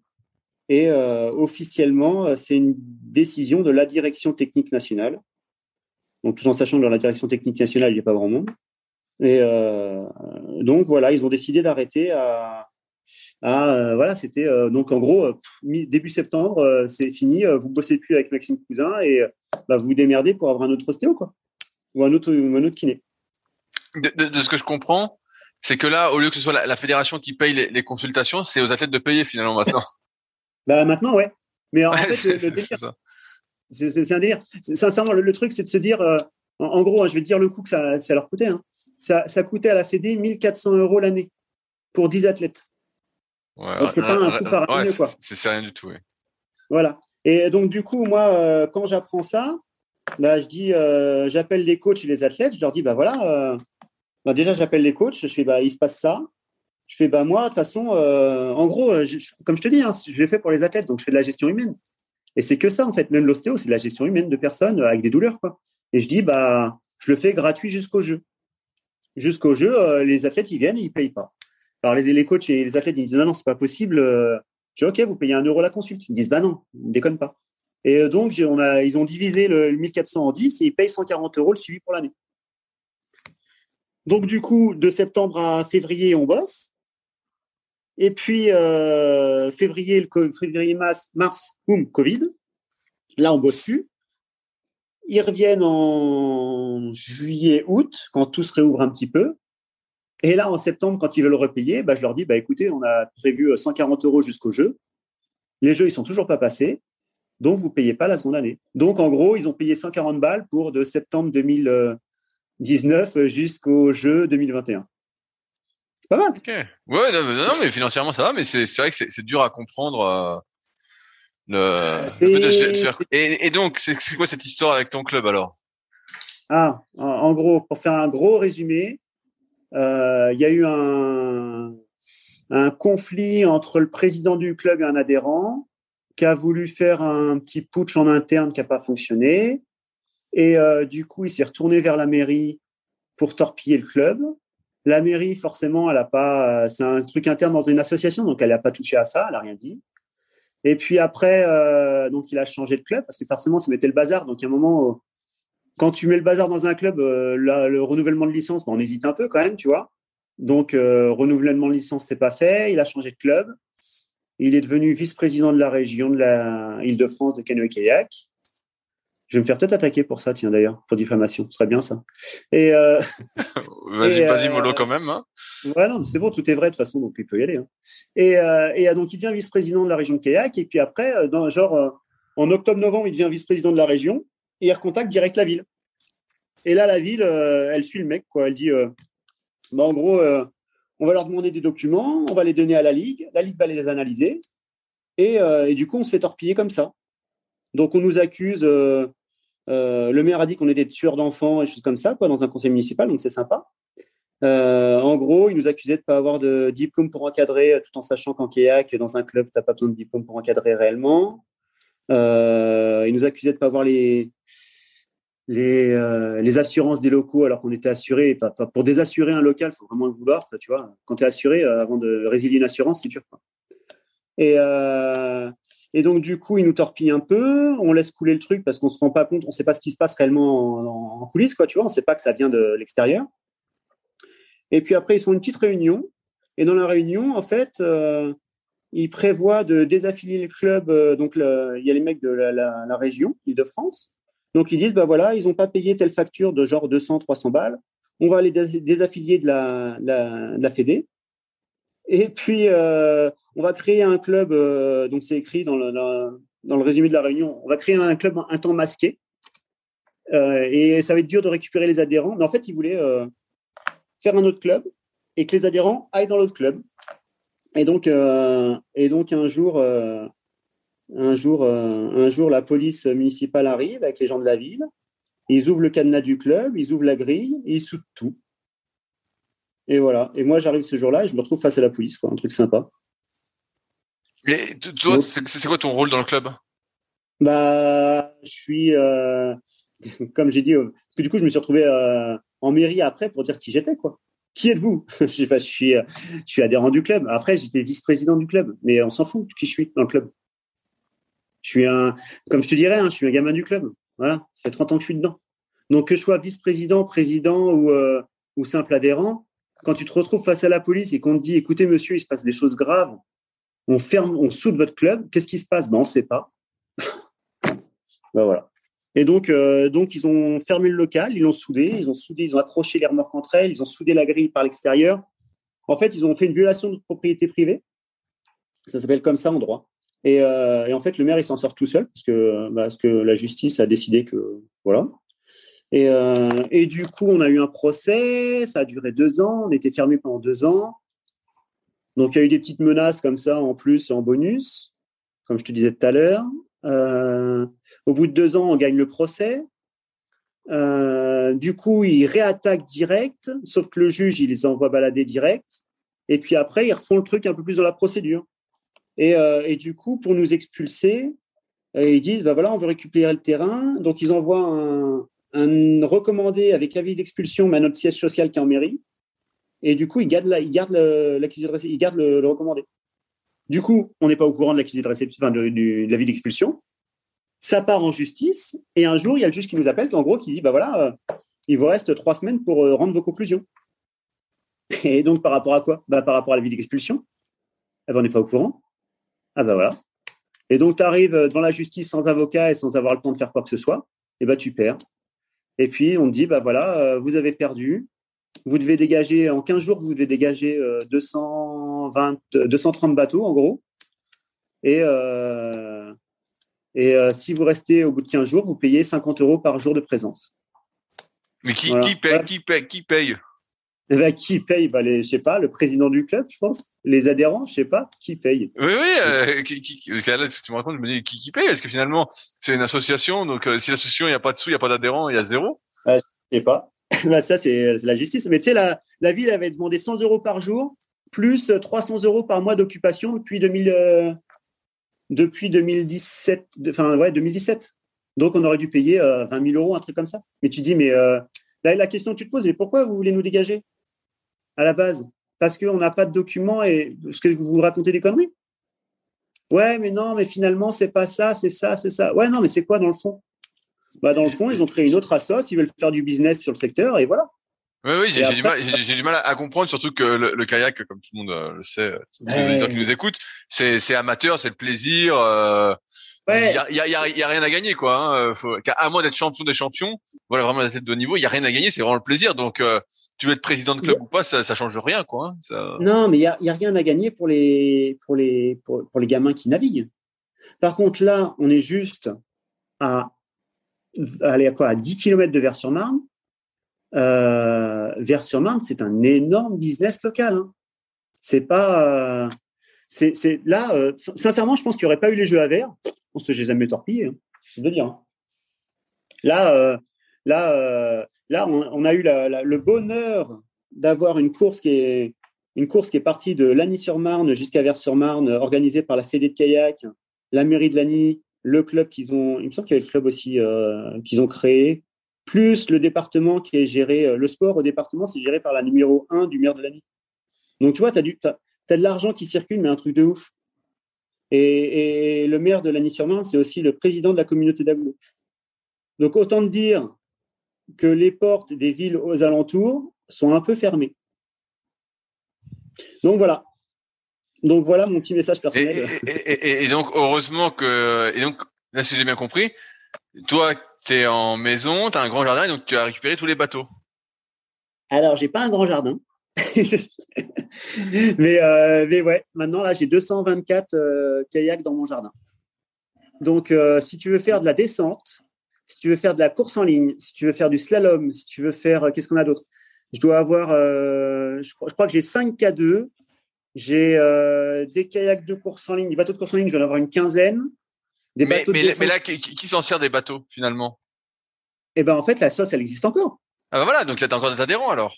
et officiellement, c'est une décision de la direction technique nationale. Donc, tout en sachant que dans la direction technique nationale, il n'y a pas grand monde. Et donc voilà, ils ont décidé d'arrêter à ah, euh, voilà, c'était euh, donc en gros, euh, début septembre, c'est fini, vous bossez plus avec Maxime Cousin et bah, vous vous démerdez pour avoir un autre ostéo, quoi. Ou un autre, un autre kiné. De, de, ce que je comprends, c'est que là, au lieu que ce soit la, fédération qui paye les, les consultations, c'est aux athlètes de payer finalement maintenant. (laughs) bah maintenant, ouais. Mais en fait, le, (laughs) délire, c'est un délire. Sincèrement, le, truc, c'est de se dire, en, gros, hein, je vais te dire le coût que ça, ça leur coûtait. Hein. Ça, ça coûtait à la Fédé 1400 euros l'année pour 10 athlètes. Ouais, donc c'est pas un coup faramineux quoi. C'est rien du tout. Oui. Voilà. Et donc du coup moi euh, quand j'apprends ça, bah, je dis euh, j'appelle les coachs et les athlètes, je leur dis bah voilà, euh, bah, déjà j'appelle les coachs, je fais bah il se passe ça. Je fais bah moi de toute façon en gros comme je te dis hein, je l'ai fait pour les athlètes donc je fais de la gestion humaine. Et c'est que ça en fait, même l'ostéo c'est de la gestion humaine de personnes avec des douleurs quoi. Et je dis bah je le fais gratuit jusqu'au jeu. Jusqu'au jeu, les athlètes ils viennent, ils payent pas. Alors les, les coachs et les athlètes ils disent non, non, c'est pas possible. Euh, je dis ok, vous payez un euro la consulte. Ils disent bah non, ne déconne pas. Et euh, donc ils ont divisé le, 1400 en 10 et ils payent 140 euros le suivi pour l'année. Donc du coup, de septembre à février, on bosse. Et puis euh, février, le février, mars, mars, boum, Covid. Là, on bosse plus. Ils reviennent en juillet, août, quand tout se réouvre un petit peu. Et là, en septembre, quand ils veulent repayer, bah, je leur dis, bah, écoutez, on a prévu 140 euh, euros jusqu'au jeu. Les jeux, ils sont toujours pas passés. Donc, vous payez pas la seconde année. Donc, en gros, ils ont payé 140 balles pour de septembre 2000, 19 jusqu'au jeu 2021. C'est pas mal. Ok. Ouais, non, non, mais financièrement ça va, mais c'est vrai que c'est dur à comprendre. Euh, le, le de et, et, donc, c'est quoi cette histoire avec ton club alors? Ah, en, gros, pour faire un gros résumé, il y a eu un, conflit entre le président du club et un adhérent qui a voulu faire un petit putsch en interne qui n'a pas fonctionné. Et euh, du coup, il s'est retourné vers la mairie pour torpiller le club. La mairie, forcément, elle a pas. C'est un truc interne dans une association, donc elle n'a pas touché à ça, elle n'a rien dit. Et puis après, euh, donc il a changé de club parce que forcément, ça mettait le bazar. Donc, un moment, quand tu mets le bazar dans un club, euh, le renouvellement de licence, ben, on hésite un peu quand même, tu vois. Donc, renouvellement de licence, c'est pas fait. Il a changé de club. Il est devenu vice-président de la région de la Île-de-France de canoë-kayak. Je vais me faire peut-être attaquer pour ça, tiens d'ailleurs, pour diffamation. Ce serait bien ça. Et euh, (laughs) vas-y, vas-y, mollo quand même. Hein. Ouais, non, c'est bon, tout est vrai de toute façon, donc il peut y aller. Hein. Et, euh, et donc il devient vice-président de la région de kayak. Et puis après, euh, dans, genre en octobre-novembre, il devient vice-président de la région et il recontacte direct la ville. Et là, la ville, elle suit le mec, quoi. Elle dit, bah, en gros, on va leur demander des documents, on va les donner à la Ligue, la Ligue va les analyser, et, du coup, on se fait torpiller comme ça. Donc, on nous accuse. Euh, euh, le maire a dit qu'on était tueurs d'enfants et choses comme ça, quoi, dans un conseil municipal, donc c'est sympa. Euh, en gros, il nous accusait de ne pas avoir de diplôme pour encadrer, tout en sachant qu'en kayak, dans un club, tu n'as pas besoin de diplôme pour encadrer réellement. il nous accusait de ne pas avoir les, les, les, assurances des locaux alors qu'on était assuré. pour désassurer un local, il faut vraiment le vouloir. Tu vois, quand tu es assuré, avant de résilier une assurance, c'est dur. Et, et donc, du coup, ils nous torpillent un peu, on laisse couler le truc parce qu'on se rend pas compte, on ne sait pas ce qui se passe réellement en, coulisses, quoi, tu vois, on ne sait pas que ça vient de l'extérieur. Et puis après, ils font une petite réunion. Et dans la réunion, en fait, euh, ils prévoient de désaffilier le club. Euh, donc, il y a les mecs de la, région, Île-de-France. Donc, ils disent, bah voilà, ils n'ont pas payé telle facture de genre 200, 300 balles. On va les désaffilier de la, la, Fédé. Et puis, euh, on va créer un club, euh, donc c'est écrit dans le, dans le résumé de la réunion, on va créer un club un temps masqué. Euh, et ça va être dur de récupérer les adhérents. Mais en fait, ils voulaient faire un autre club et que les adhérents aillent dans l'autre club. Et donc, et donc un jour, un jour, un jour, la police municipale arrive avec les gens de la ville. Ils ouvrent le cadenas du club, ils ouvrent la grille, et ils soudent tout. Et voilà. Et moi, j'arrive ce jour-là et je me retrouve face à la police, quoi. Un truc sympa. Mais toi, c'est quoi ton rôle dans le club? Bah, je suis, euh, (laughs) comme j'ai dit, euh, que du coup, je me suis retrouvé euh, en mairie après pour dire qui j'étais, quoi. Qui êtes-vous? (laughs) Je, sais pas, je, suis, je suis adhérent du club. Après, j'étais vice-président du club, mais on s'en fout qui je suis dans le club. Je suis un, comme je te dirais, hein, je suis un gamin du club. Voilà, ça fait 30 ans que je suis dedans. Donc, que je sois vice-président, président ou, ou simple adhérent, quand tu te retrouves face à la police et qu'on te dit, écoutez, monsieur, il se passe des choses graves, on ferme, on soude votre club, qu'est-ce qui se passe? Ben, On ne sait pas. (laughs) ben, voilà. Et donc, euh, donc, ils ont fermé le local, ils l'ont soudé, ils ont soudé, ils ont accroché les remorques entre elles, ils ont soudé la grille par l'extérieur. En fait, ils ont fait une violation de propriété privée. Ça s'appelle comme ça en droit. Et, euh, en fait, le maire, il s'en sort tout seul parce que, bah, parce que la justice a décidé que voilà. Et, euh, et, du coup, on a eu un procès, ça a duré deux ans, on était fermé pendant deux ans. Donc, il y a eu des petites menaces comme ça en plus, en bonus, comme je te disais tout à l'heure. Euh, au bout de deux ans, on gagne le procès. Du coup, ils réattaquent direct, sauf que le juge, il les envoie balader direct. Et puis après, ils refont le truc un peu plus dans la procédure. Et, et du coup, pour nous expulser, ils disent, bah voilà, on veut récupérer le terrain. Donc, ils envoient un, recommandé avec avis d'expulsion, mais à notre siège social qui est en mairie. Et du coup, il garde, la, il garde l'accusé de réception, il garde le, recommandé. Du coup, on n'est pas au courant de l'accusé de réception, enfin, de, l'avis d'expulsion. Ça part en justice. Et un jour, il y a le juge qui nous appelle, en gros, qui dit, bah voilà, euh, il vous reste trois semaines pour euh, rendre vos conclusions. Et donc, par rapport à quoi? Bah, Par rapport à l'avis d'expulsion. Eh ben, on n'est pas au courant. Ah bah voilà. Et donc, tu arrives dans la justice sans avocat et sans avoir le temps de faire quoi que ce soit. Et eh ben, tu perds. Et puis, on te dit, bah voilà, euh, vous avez perdu. Vous devez dégager, en 15 jours, vous devez dégager 220, euh, 230 bateaux, en gros. Et, euh, et si vous restez au bout de 15 jours, vous payez 50 euros par jour de présence. Mais qui, qui paye, qui paye, qui paye? Eh ben, qui paye? Bah, les, Je sais pas, le président du club, je pense. Les adhérents, je sais pas, qui paye? Oui, oui. Euh, qui, qui, là, tu me racontes, je me dis qui, qui paye? Parce que finalement, c'est une association, donc euh, si l'association, il n'y a pas de sous, il n'y a pas d'adhérents, il y a zéro. Euh, je sais pas. (laughs) bah, ça, c'est la justice. Mais tu sais, la, la ville avait demandé 100 euros par jour, plus 300 euros par mois d'occupation depuis 2000, euh, depuis 2017. Enfin, ouais, 2017. Donc, on aurait dû payer 20 000 euros, un truc comme ça. Mais tu dis, mais la, la question que tu te poses, mais pourquoi vous voulez nous dégager? À la base Parce qu'on n'a pas de documents et ce que vous racontez des conneries Ouais, mais non, mais finalement, c'est pas ça, c'est ça, c'est ça. Ouais, non, mais c'est quoi dans le fond? Bah, Dans le fond, ils ont créé une autre assoce, ils veulent faire du business sur le secteur et voilà. Oui, oui, j'ai du, mal, du mal à comprendre, surtout que le, kayak, comme tout le monde euh, le sait, tous les auditeurs qui nous écoutent, c'est amateur, c'est le plaisir. Euh, il y, a, y, a, y, a, rien à gagner quoi. Hein. Faut, à moins d'être champion des champions, voilà vraiment la tête de haut niveau, il y a rien à gagner, c'est vraiment le plaisir. Donc euh, tu veux être président de club ou pas, ça, ça change rien quoi. Hein. Ça... Non, mais il y a, y a, rien à gagner pour les pour les pour, pour, les gamins qui naviguent. Par contre là, on est juste à aller à quoi à 10 km de Vers-sur-Marne. Euh, Vers-sur-Marne, c'est un énorme business local. Hein. C'est pas euh, c'est là, euh, sincèrement, je pense qu'il n'y aurait pas eu les jeux à verre. On se les jamais torpillés, hein, je veux dire. Hein. Là, euh, là, euh, là, on, a eu le bonheur d'avoir une course qui est une course qui est partie de Lagny-sur-Marne jusqu'à Vers-sur-Marne, organisée par la Fédé de kayak, la mairie de Lagny, le club qu'ils ont, il me semble qu'il y avait le club aussi qu'ils ont créé, plus le département qui est géré, le sport au département, c'est géré par la numéro 1 du maire de Lagny. Donc, tu vois, tu as, du, tu as de l'argent qui circule, mais un truc de ouf. Et, le maire de Lagny-sur-Marne, c'est aussi le président de la communauté d'Aglo. Donc autant de dire que les portes des villes aux alentours sont un peu fermées. Donc voilà. Donc voilà mon petit message personnel. Et, donc heureusement que et donc là si j'ai bien compris, toi tu es en maison, tu as un grand jardin donc tu as récupéré tous les bateaux. Alors j'ai pas un grand jardin. (laughs) (laughs) mais, euh, mais ouais, maintenant là, j'ai 224 euh, kayaks dans mon jardin. Donc, euh, si tu veux faire de la descente, si tu veux faire de la course en ligne, si tu veux faire du slalom, si tu veux faire, qu'est-ce qu'on a d'autre? Je dois avoir, je crois, je, crois, que j'ai 5 K2, j'ai des kayaks de course en ligne, des bateaux de course en ligne, je dois en avoir une quinzaine. Des mais, mais, mais, là, qui, s'en sert des bateaux finalement? Eh ben, en fait, la sauce, elle existe encore. Ah ben voilà, donc là, tu as encore des adhérents alors.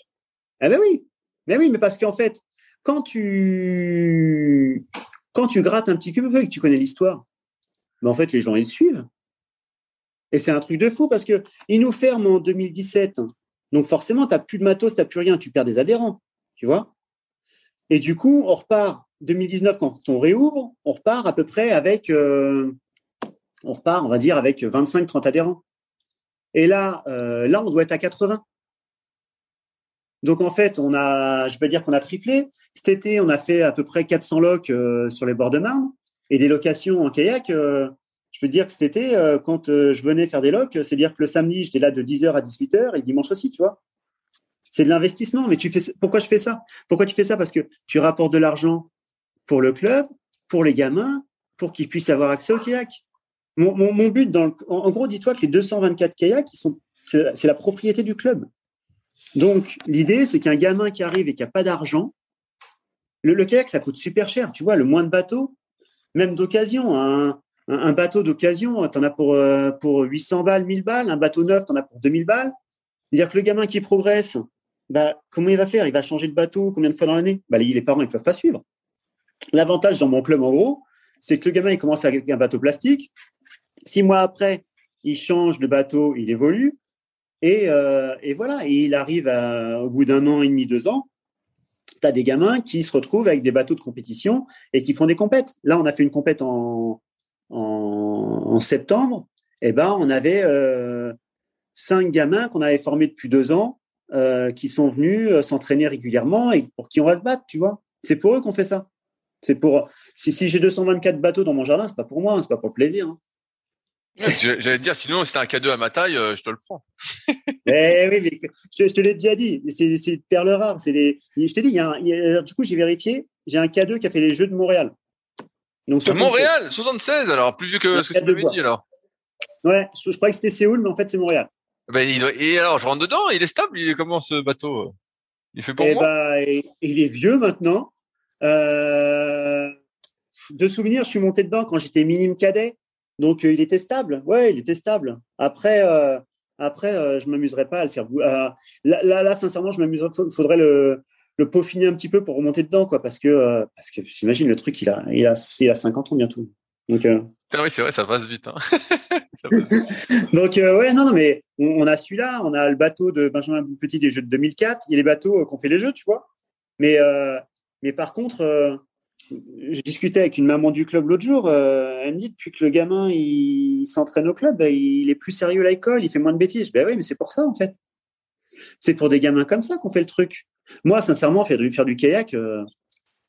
Ah ben oui, mais oui, mais parce qu'en fait, quand tu, quand tu grattes un petit peu et que tu connais l'histoire, ben en fait, les gens, ils suivent. Et c'est un truc de fou parce que ils nous ferment en 2017. Donc forcément, tu n'as plus de matos, tu n'as plus rien, tu perds des adhérents. Tu vois Et du coup, on repart 2019, quand on réouvre, on repart à peu près avec, euh, on repart, on va dire, avec 25-30 adhérents. Et là, euh, là, on doit être à 80. Donc en fait, on a, je peux dire qu'on a triplé. Cet été, on a fait à peu près 400 locs euh, sur les bords de Marne et des locations en kayak. Euh, je peux dire que cet été, euh, quand je venais faire des locs, c'est dire que le samedi, j'étais là de 10h à 18h et dimanche aussi, tu vois. C'est de l'investissement, mais tu fais pourquoi je fais ça? Pourquoi tu fais ça? Parce que tu rapportes de l'argent pour le club, pour les gamins, pour qu'ils puissent avoir accès au kayak. Mon, mon, but, dans en, gros, dis-toi que les 224 kayaks, sont, c'est la propriété du club. Donc, l'idée, c'est qu'un gamin qui arrive et qui n'a pas d'argent, le, kayak, ça coûte super cher. Tu vois, le moins de bateaux, même d'occasion, un, bateau d'occasion, tu en as pour, euh, pour 800 balles, 1000 balles. Un bateau neuf, tu en as pour 2000 balles. C'est-à-dire que le gamin qui progresse, bah, comment il va faire? Il va changer de bateau combien de fois dans l'année? Bah, Les parents, ils ne peuvent pas suivre. L'avantage dans mon club, en gros, c'est que le gamin, il commence avec un bateau plastique. Six mois après, il change de bateau, il évolue. Euh, et, voilà, il arrive au bout d'un an et demi, deux ans, tu as des gamins qui se retrouvent avec des bateaux de compétition et qui font des compètes. Là, on a fait une compète en, septembre. Et eh ben, on avait euh, cinq gamins qu'on avait formés depuis deux ans euh, qui sont venus s'entraîner régulièrement et pour qui on va se battre, tu vois. C'est pour eux qu'on fait ça. C'est pour si, j'ai 224 bateaux dans mon jardin, c'est pas pour moi, c'est pas pour le plaisir. Hein. J'allais te dire, sinon, c'était un cadeau à ma taille, euh, je te le prends. (laughs) eh oui, mais je, te l'ai déjà dit, c'est une perle rare. Les, je t'ai dit, il du coup, j'ai vérifié, j'ai un cadeau qui a fait les Jeux de Montréal. Donc, Montréal, 76, alors, plus vieux que ce que tu m'avais dit, alors. Ouais, je, croyais que c'était Séoul, mais en fait, c'est Montréal. Ben, il doit- Et alors, je rentre dedans, il est stable, il est comment ce bateau Il fait pour Eh moi? et- il est vieux maintenant. Euh, de souvenir, je suis monté dedans quand j'étais minime cadet. Donc, euh, il était stable. Ouais, il était stable. Après, euh, après euh, je m'amuserais pas à le faire. là, là, là, sincèrement, je m'amuserais. Il faudrait le, le peaufiner un petit peu pour remonter dedans, quoi. Parce que, parce que j'imagine le truc, il a, il a, il a 50 ans bientôt. Donc, Ah oui, c'est vrai, ça passe vite. Hein. (laughs) Ça passe vite. (laughs) donc euh, ouais, non, non, mais on, on a celui-là, on a le bateau de Benjamin Petit des Jeux de 2004. Il y a les bateaux euh, qu'on fait les jeux, tu vois. Mais, euh, mais par contre, je discutais avec une maman du club l'autre jour. euh, elle me dit depuis que le gamin il, s'entraîne au club, bah, il est plus sérieux à l'école, il fait moins de bêtises. Ben oui, mais c'est pour ça en fait. C'est pour des gamins comme ça qu'on fait le truc. Moi, sincèrement, faire du, faire du kayak, euh,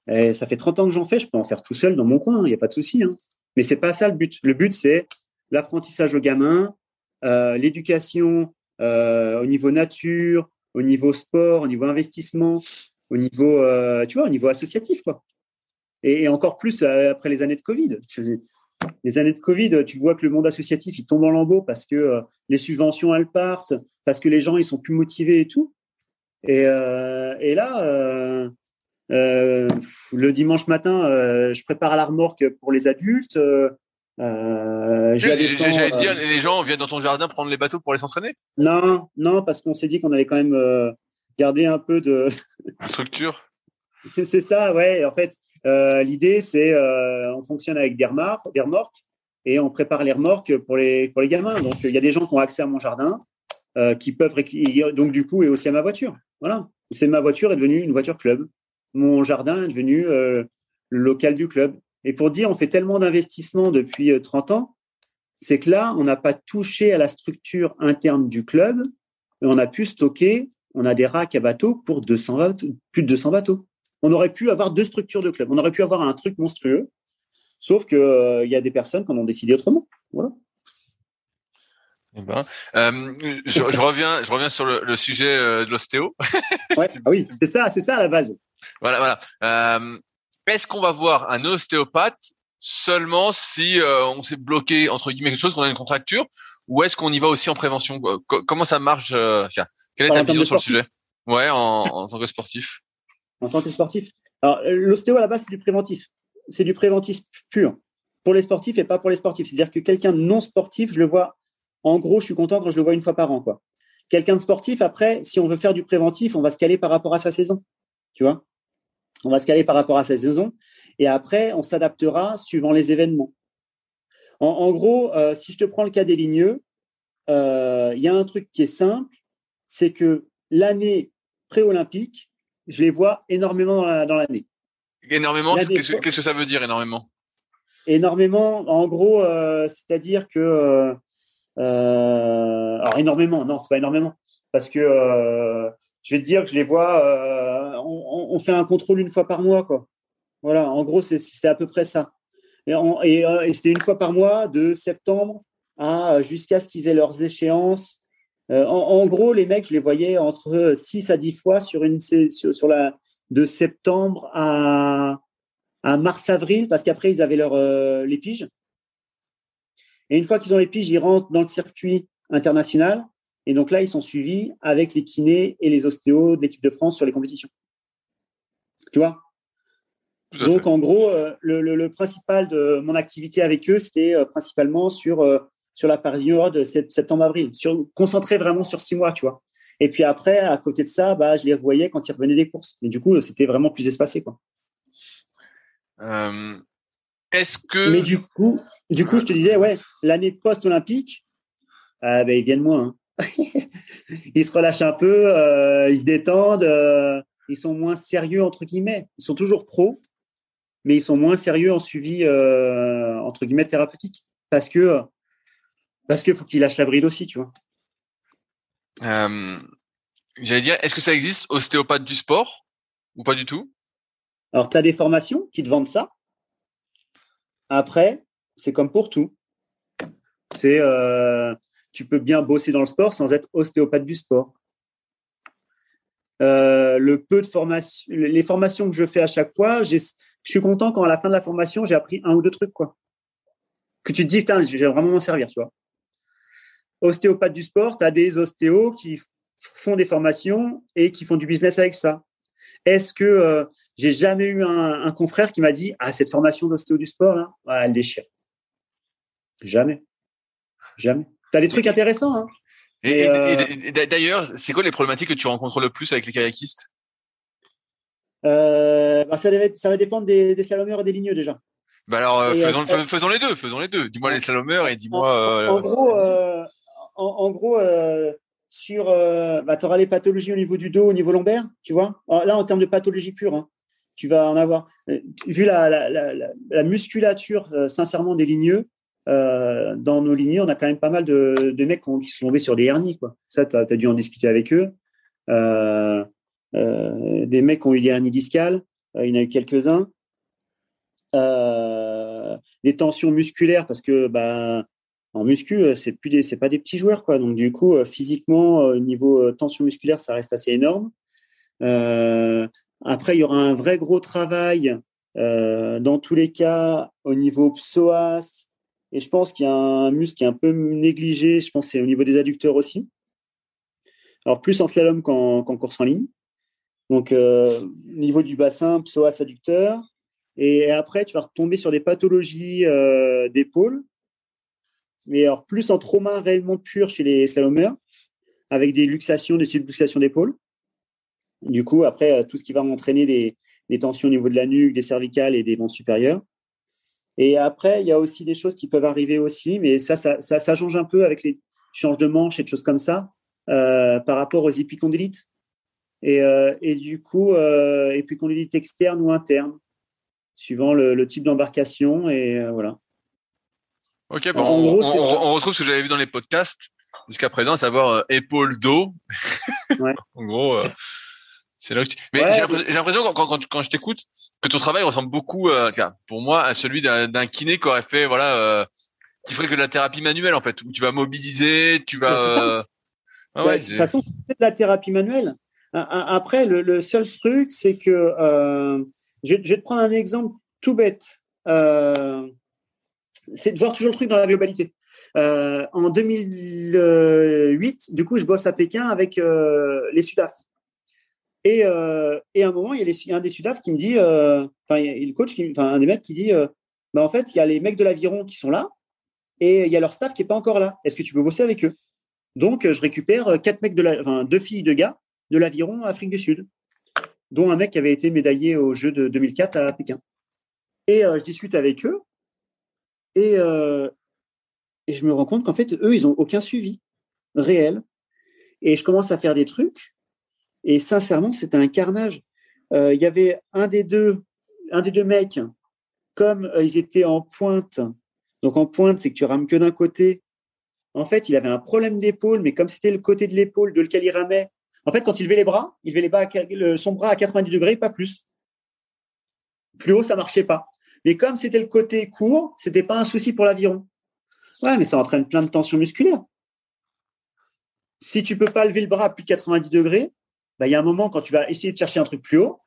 eh, ça fait 30 ans que j'en fais. Je peux en faire tout seul dans mon coin, il n'y a pas de souci. Hein. Mais c'est pas ça le but. Le but, c'est l'apprentissage aux gamins, euh, l'éducation au niveau nature, au niveau sport, au niveau investissement, au niveau, tu vois, au niveau associatif, quoi. Et, et encore plus euh, après les années de Covid. Les années de Covid, tu vois que le monde associatif, il tombe en lambeaux parce que euh, les subventions, elles partent, parce que les gens, ils sont plus motivés et tout. Et, euh, et là, euh, euh, le dimanche matin, je prépare la remorque pour les adultes. Euh, J'allais dire, les gens viennent dans ton jardin prendre les bateaux pour aller s'entraîner non, non, parce qu'on s'est dit qu'on allait quand même garder un peu de. Structure (laughs) c'est ça, ouais. En fait, euh, l'idée, c'est euh, on fonctionne avec des remorques, et on prépare les remorques pour les gamins. Donc, il y a des gens qui ont accès à mon jardin, euh, qui peuvent donc du coup et aussi à ma voiture. Voilà. C'est ma voiture est devenue une voiture club. Mon jardin est devenu euh, le local du club. Et pour dire, on fait tellement d'investissements depuis euh, 30 ans, c'est que là, on n'a pas touché à la structure interne du club et on a pu stocker, on a des racks à bateaux pour 200 bateaux, plus de 200 bateaux. On aurait pu avoir deux structures de club. On aurait pu avoir un truc monstrueux, sauf que euh, il y a des personnes qui en ont décidé autrement. Voilà. Eh ben, euh, je, je reviens, je reviens sur le, le sujet euh, de l'ostéo. (laughs) Ouais. Ah oui, c'est ça, c'est ça à la base. Voilà, voilà. Euh, Est-ce qu'on va voir un ostéopathe seulement si euh, on s'est bloqué entre guillemets quelque chose, qu'on a une contracture, ou est-ce qu'on y va aussi en prévention? Comment ça marche euh, Quelle est ta vision sur le sujet? Ouais, en, en tant que sportif. En tant que sportif. Alors, l'ostéo à la base, c'est du préventif. C'est du préventif pur pour les sportifs et pas pour les sportifs. C'est-à-dire que quelqu'un non sportif, je le vois. En gros, je suis content quand je le vois une fois par an, quoi. Quelqu'un de sportif, après, si on veut faire du préventif, on va se caler par rapport à sa saison. Tu vois? On va se caler par rapport à sa saison. Et après, on s'adaptera suivant les événements. En, en gros, euh, si je te prends le cas des ligneux, euh, il y a un truc qui est simple, c'est que l'année pré-olympique, je les vois énormément dans la- dans l'année. Énormément. Qu'est-ce que ça veut dire énormément? Énormément, en gros, euh, c'est-à-dire que, euh, euh, alors énormément, non, c'est pas énormément, parce que euh, je vais te dire que je les vois, on, on fait un contrôle une fois par mois, quoi. Voilà, en gros, c'est- à peu près ça. Et, et, et c'était une fois par mois, de septembre à jusqu'à ce qu'ils aient leurs échéances. Euh, en, en gros, les mecs, je les voyais entre 6 à 10 fois sur une sur, sur la de septembre à à mars-avril, parce qu'après, ils avaient leur, euh, les piges. Et une fois qu'ils ont les piges, ils rentrent dans le circuit international. Et donc là, ils sont suivis avec les kinés et les ostéos de l'équipe de France sur les compétitions. Tu vois? Donc, en gros, euh, le, le- le principal de mon activité avec eux, c'était euh, principalement sur, euh, sur la période sept- septembre-avril, concentré vraiment sur six mois, tu vois. Et puis après, à côté de ça, bah, je les voyais quand ils revenaient des courses. Et du coup, c'était vraiment plus espacé, quoi. Euh, Est-ce que Mais du coup, du coup, je te disais, ouais, l'année post-olympique, ah, ben, ils viennent moins. hein. (laughs) ils se relâchent un peu, euh, ils se détendent, euh, ils sont moins sérieux, entre guillemets. Ils sont toujours pros, mais ils sont moins sérieux en suivi, euh, entre guillemets, thérapeutique. Parce que, parce qu'il faut qu'ils lâchent la bride aussi, tu vois. euh, j'allais dire, est-ce que ça existe ostéopathe du sport ou pas du tout? Alors, tu as des formations qui te vendent ça? Après, c'est comme pour tout. C'est, euh, tu peux bien bosser dans le sport sans être ostéopathe du sport. Euh, le peu de formation, les formations que je fais à chaque fois, je suis content quand à la fin de la formation, j'ai appris un ou deux trucs, quoi. Que tu te dis, putain, je vais vraiment m'en servir, tu vois. Ostéopathe du sport, tu as des ostéos qui font des formations et qui font du business avec ça. Est-ce que euh, j'ai jamais eu un, confrère qui m'a dit Ah, cette formation d'ostéo du sport, là, elle déchire Jamais. Jamais. Tu as des trucs intéressants. Hein. Et, euh, d'ailleurs, c'est quoi les problématiques que tu rencontres le plus avec les kayakistes? Euh, bah, ça, va dépendre des, des salomeurs et des ligneux déjà. Bah alors, faisons, les deux, faisons les deux. Dis-moi les salomeurs et dis-moi. En, gros, en, gros, sur, euh, bah, tu auras les pathologies au niveau du dos, au niveau lombaire, tu vois. là, en termes de pathologie pure, hein, tu vas en avoir. Euh, vu la, musculature, euh, sincèrement, des ligneux, dans nos ligneux, on a quand même pas mal de, mecs qui sont tombés sur des hernies. Quoi. Ça, tu as, dû en discuter avec eux. des mecs qui ont eu des hernies discales, il y en a eu quelques-uns. des tensions musculaires parce que bah, en muscu, euh, c'est plus pas des petits joueurs. Donc du coup, euh, physiquement, euh, niveau tension musculaire, ça reste assez énorme. après, il y aura un vrai gros travail dans tous les cas au niveau psoas. Et je pense qu'il y a un muscle qui est un peu négligé. Je pense c'est au niveau des adducteurs aussi. Alors plus en slalom qu'en, course en ligne. Donc au niveau du bassin, psoas adducteur. Et après, tu vas retomber sur des pathologies d'épaule mais alors plus en trauma réellement pur chez les slalomers, avec des luxations, des subluxations d'épaule. Du coup, après, euh, tout ce qui va entraîner des, tensions au niveau de la nuque, des cervicales et des bancs supérieurs. Et après, il y a aussi des choses qui peuvent arriver aussi, mais ça, ça, change un peu avec les changes de manche et des choses comme ça euh, par rapport aux épicondylites. Et, euh, et du coup, euh, épicondylites externes ou internes, suivant le, le type d'embarcation. Et voilà. Ok, bon, on, retrouve ce que j'avais vu dans les podcasts jusqu'à présent, à savoir euh, épaule dos. (laughs) Ouais. en gros, euh, c'est là que tu... Mais j'ai l'impression quand, quand, quand, je t'écoute que ton travail ressemble beaucoup, euh, pour moi, à celui d'un kiné qui aurait fait, voilà, euh, qui ferait que de la thérapie manuelle en fait, où tu vas mobiliser, tu vas. Ah ouais, de toute façon, c'est de la thérapie manuelle. Après, le, le seul truc, c'est que je, je, vais te prendre un exemple tout bête. Euh, c'est de voir toujours le truc dans la globalité. Euh, en 2008, du coup, je bosse à Pékin avec euh, les Sudaf. Et, euh, et, à un moment, il y a, un des Sudaf qui me dit, enfin, y a le coach, enfin, un des mecs qui dit, bah, en fait, il y a les mecs de l'aviron qui sont là et il y a leur staff qui n'est pas encore là. Est-ce que tu peux bosser avec eux? Donc, je récupère quatre mecs de la, enfin, deux filles, deux gars de l'aviron Afrique du Sud, dont un mec qui avait été médaillé au jeu de 2004 à Pékin. Et je discute avec eux et, euh, et je me rends compte qu'en fait, eux, ils n'ont aucun suivi réel. Et je commence à faire des trucs. Et sincèrement, c'était un carnage. Euh, il y avait un des deux, un mecs, comme euh, ils étaient en pointe. Donc en pointe, c'est que tu rames que d'un côté. En fait, il avait un problème d'épaule, mais comme c'était le côté de l'épaule de lequel il ramait, en fait, quand il levait les bras, il levait les bras son bras à 90 degrés, pas plus. Plus haut, ça marchait pas. Mais comme c'était le côté court, c'était pas un souci pour l'aviron. Ouais, mais ça entraîne plein de tensions musculaires. Si tu peux pas lever le bras à plus de 90 degrés, bah, il y a un moment quand tu vas essayer de chercher un truc plus haut,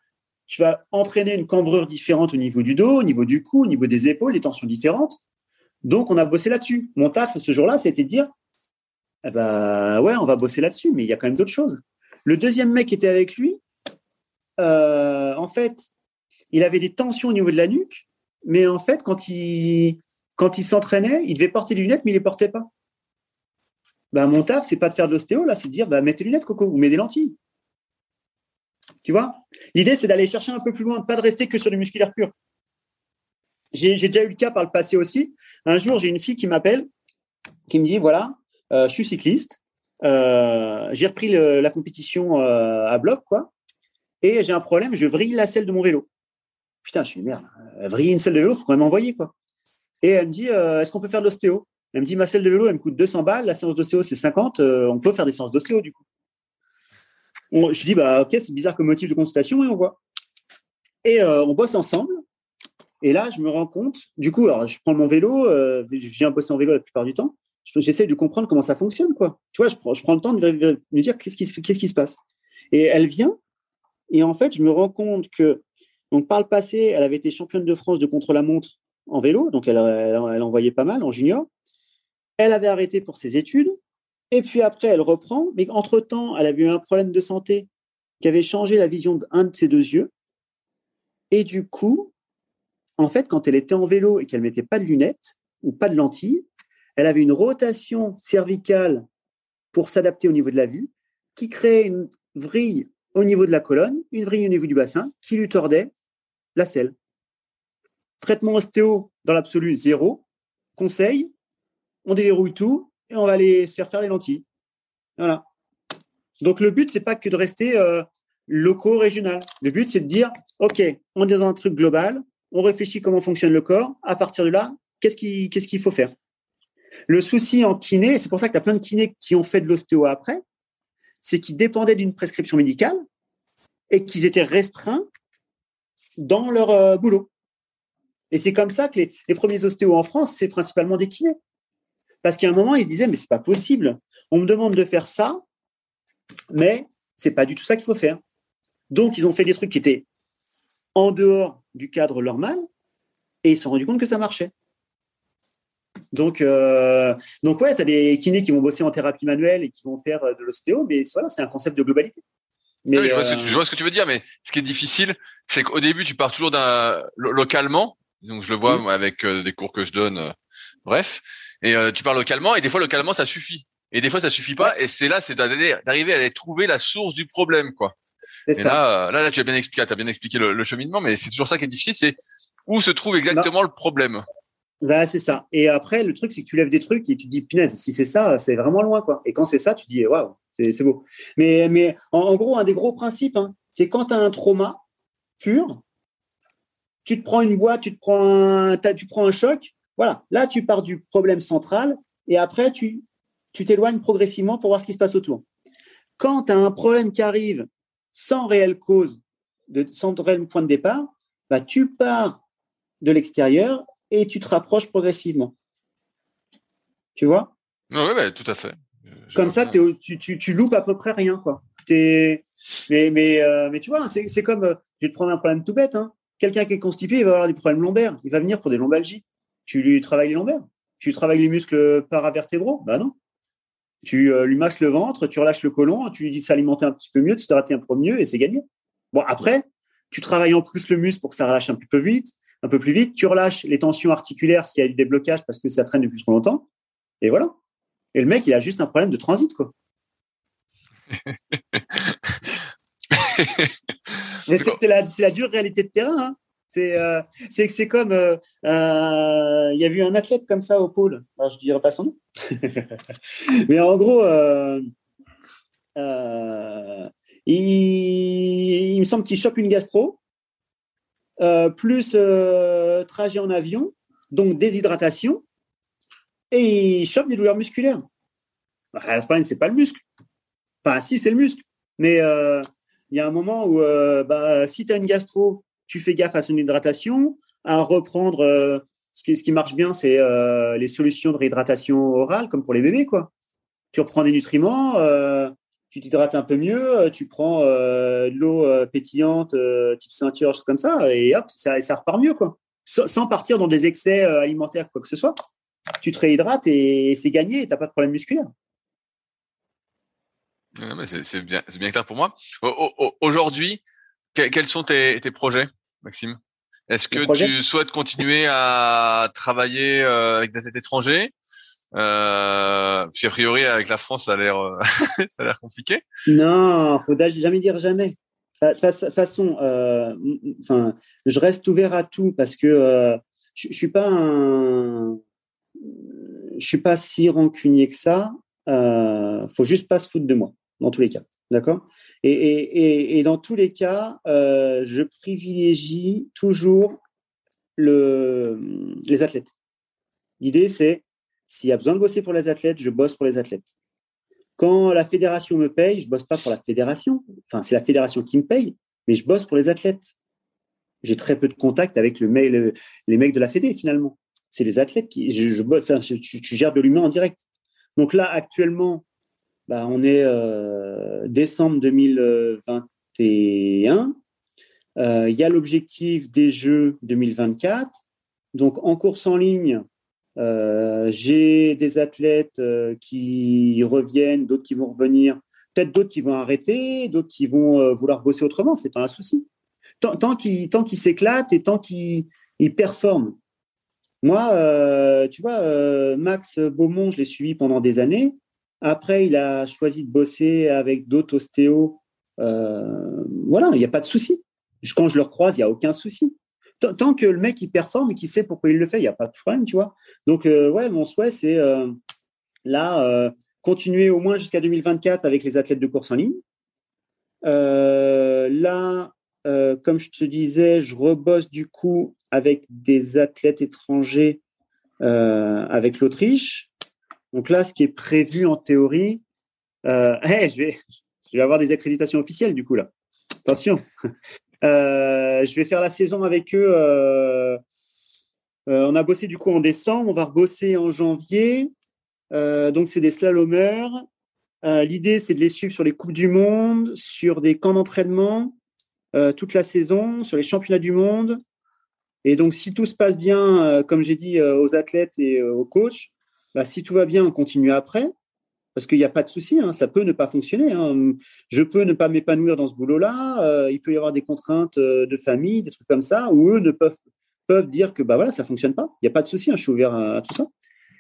tu vas entraîner une cambrure différente au niveau du dos, au niveau du cou, au niveau des épaules, des tensions différentes. Donc, on a bossé là-dessus. Mon taf ce jour-là, c'était de dire, eh ben, ouais, on va bosser là-dessus, mais il y a quand même d'autres choses. Le deuxième mec qui était avec lui, euh, en fait, il avait des tensions au niveau de la nuque mais en fait, quand il, s'entraînait, il devait porter des lunettes, mais il les portait pas. Ben, mon taf, c'est pas de faire de l'ostéo, là, c'est de dire, bah, mets tes lunettes, Coco, ou mets des lentilles. Tu vois? L'idée, c'est d'aller chercher un peu plus loin, pas de rester que sur du musculaire pur. J'ai déjà eu le cas par le passé aussi. Un jour, j'ai une fille qui m'appelle, qui me dit, voilà, euh, je suis cycliste, euh, j'ai repris la compétition euh, à bloc, quoi, et j'ai un problème, je vrille la selle de mon vélo. Putain, je suis merde. Euh, vriller une selle de vélo, faut quand même envoyer, quoi. Et elle me dit, euh, est-ce qu'on peut faire de l'ostéo? Elle me dit, ma selle de vélo, elle me coûte 200 balles. La séance d'ostéo, c'est 50. Euh, on peut faire des séances d'ostéo, du coup. je dis, bah, ok, c'est bizarre comme motif de consultation, et on voit. Et on bosse ensemble. Et là, je me rends compte, du coup, alors, je prends mon vélo, je viens bosser en vélo la plupart du temps. J'essaie de comprendre comment ça fonctionne, quoi. Tu vois, je prends, je prends le temps de me dire qu'est-ce qui se passe? Et elle vient, et en fait, je me rends compte que donc, par le passé, elle avait été championne de France de contre-la-montre en vélo, donc elle, elle, envoyait pas mal en junior. Elle avait arrêté pour ses études. Et puis après, elle reprend, mais entre-temps, elle avait eu un problème de santé qui avait changé la vision d'un de ses deux yeux. Et du coup, en fait, quand elle était en vélo et qu'elle mettait pas de lunettes ou pas de lentilles, elle avait une rotation cervicale pour s'adapter au niveau de la vue, qui créait une vrille au niveau de la colonne, une vrille au niveau du bassin, qui lui tordait la selle. Traitement ostéo dans l'absolu, zéro. Conseil, on déverrouille tout et on va aller se faire faire des lentilles. Voilà. Donc le but, c'est pas que de rester euh, locaux, régional. Le but, c'est de dire, OK, on est dans un truc global, on réfléchit comment fonctionne le corps. À partir de là, qu'est-ce qu'il faut faire? Le souci en kiné, c'est pour ça que tu as plein de kinés qui ont fait de l'ostéo après, c'est qu'ils dépendaient d'une prescription médicale et qu'ils étaient restreints dans leur euh, boulot. Et c'est comme ça que les, les premiers ostéos en France, c'est principalement des kinés. Parce qu'à un moment, ils se disaient, mais c'est pas possible. On me demande de faire ça, mais c'est pas du tout ça qu'il faut faire. Donc, ils ont fait des trucs qui étaient en dehors du cadre normal et ils se sont rendus compte que ça marchait. Donc, euh, donc ouais, tu as des kinés qui vont bosser en thérapie manuelle et qui vont faire euh, de l'ostéo, mais voilà, c'est un concept de globalité. Mais, je, vois ce que tu, je, vois ce que tu, veux dire, mais ce qui est difficile, c'est qu'au début, tu pars toujours d'un localement. Donc, je le vois moi, avec euh, des cours que je donne. Euh, bref, et euh, tu parles localement, et des fois localement, ça suffit. Et des fois, ça suffit pas. Et c'est là, c'est d'arriver à aller trouver la source du problème, quoi. Et là, là, là, tu as bien expliqué, as bien expliqué le, le cheminement, mais c'est toujours ça qui est difficile, c'est où se trouve exactement le problème. Bah, c'est ça. Et après, le truc, c'est que tu lèves des trucs et tu te dis, punaise, si c'est ça, c'est vraiment loin, quoi. Et quand c'est ça, tu te dis, waouh, c'est beau. Mais, mais en, gros, un des gros principes, hein, c'est quand tu as un trauma pur, tu te prends une boîte, tu te prends un, tu prends un choc. Voilà. Là, tu pars du problème central et après, tu tu t'éloignes progressivement pour voir ce qui se passe autour. Quand tu as un problème qui arrive sans réelle cause, de, sans réel point de départ, bah, tu pars de l'extérieur et tu te rapproches progressivement. Tu vois? Oui, tout à fait. Comme ça, tu, tu, tu, loupes à peu près rien. Quoi. Euh, mais tu vois, c'est comme, euh, je vais te prendre un problème tout bête. Hein. Quelqu'un qui est constipé, il va avoir des problèmes lombaires. Il va venir pour des lombalgies. Tu lui travailles les lombaires. Tu travailles les muscles paravertébraux? Bah non. Tu euh, lui masses le ventre, tu relâches le côlon, tu lui dis de s'alimenter un petit peu mieux, de s'hydrater un peu mieux et c'est gagné. Bon, après, tu travailles en plus le muscle pour que ça relâche un petit peu vite, un peu plus vite. Tu relâches les tensions articulaires s'il y a eu des blocages parce que ça traîne depuis trop longtemps. Et voilà. Et le mec, il a juste un problème de transit, quoi. (laughs) Mais c'est la, la, dure réalité de terrain. Hein. C'est euh, c'est comme euh, euh, il y a eu un athlète comme ça au pôle. Alors, je dirais pas son nom, (laughs) mais en gros, il, il, me semble qu'il chope une gastro, plus trajet en avion, donc déshydratation, et il chope des douleurs musculaires. Bah, le problème, c'est pas le muscle. Enfin, si, c'est le muscle. Mais il y a un moment où, bah, si tu as une gastro tu fais gaffe à son hydratation, à reprendre. Euh, ce, qui, ce qui marche bien, c'est euh, les solutions de réhydratation orale, comme pour les bébés, quoi. Tu reprends des nutriments, euh, tu t'hydrates un peu mieux, tu prends de l'eau pétillante, type ceinture, choses comme ça, et hop, ça, ça repart mieux, quoi. Sans partir dans des excès alimentaires, quoi que ce soit. Tu te réhydrates et c'est gagné, et t'as pas de problème musculaire. C'est bien, bien clair pour moi. Aujourd'hui, quels sont tes, tes projets Maxime? Est-ce que tu souhaites continuer à travailler euh, avec des athlètes étrangers? Euh, a priori, avec la France, ça a l'air, euh, (laughs) ça a l'air compliqué. Non, faut jamais dire jamais. De toute façon, euh, enfin, je reste ouvert à tout parce que euh, je, je suis pas un, je suis pas si rancunier que ça. Euh, faut juste pas se foutre de moi, dans tous les cas. D'accord? Et, dans tous les cas, euh, je privilégie toujours le, les athlètes. L'idée, c'est s'il y a besoin de bosser pour les athlètes, je bosse pour les athlètes. Quand la fédération me paye, je bosse pas pour la fédération. Enfin, c'est la fédération qui me paye, mais je bosse pour les athlètes. J'ai très peu de contact avec le les mecs de la fédé finalement. C'est les athlètes qui, je, enfin, je, je gère de l'humain en direct. Donc là, actuellement, bah, on est euh, décembre 2021. Euh, il y a l'objectif des Jeux 2024. Donc, en course en ligne, j'ai des athlètes qui reviennent, d'autres qui vont revenir, peut-être d'autres qui vont arrêter, d'autres qui vont vouloir bosser autrement. C'est pas un souci. Tant, tant qu'ils s'éclatent et tant qu'ils performent. Moi, tu vois, Max Beaumont, je l'ai suivi pendant des années. Après, il a choisi de bosser avec d'autres ostéos. voilà, il n'y a pas de souci. Quand je le croise, il n'y a aucun souci tant que le mec il performe et qu'il sait pourquoi il le fait, il n'y a pas de problème, tu vois. Donc euh, ouais, mon souhait c'est euh, là euh, continuer au moins jusqu'à 2024 avec les athlètes de course en ligne. là, comme je te disais, je rebosse du coup avec des athlètes étrangers avec l'Autriche. Donc là, ce qui est prévu en théorie, (laughs) je vais je vais avoir des accréditations officielles du coup là. Attention. (laughs) Euh, je vais faire la saison avec eux. Euh, euh, on a bossé du coup en décembre, on va rebosser en janvier. donc c'est des slalomers. L'idée c'est de les suivre sur les coupes du monde, sur des camps d'entraînement toute la saison, sur les championnats du monde. Et donc si tout se passe bien, comme j'ai dit aux athlètes et aux coachs, bah, si tout va bien, on continue après parce qu'il n'y a pas de souci, hein, ça peut ne pas fonctionner. Hein. Je peux ne pas m'épanouir dans ce boulot-là. Euh, il peut y avoir des contraintes euh, de famille, des trucs comme ça, où eux ne peuvent peuvent dire que bah voilà, ça fonctionne pas. Il n'y a pas de souci, hein, je suis ouvert à, tout ça.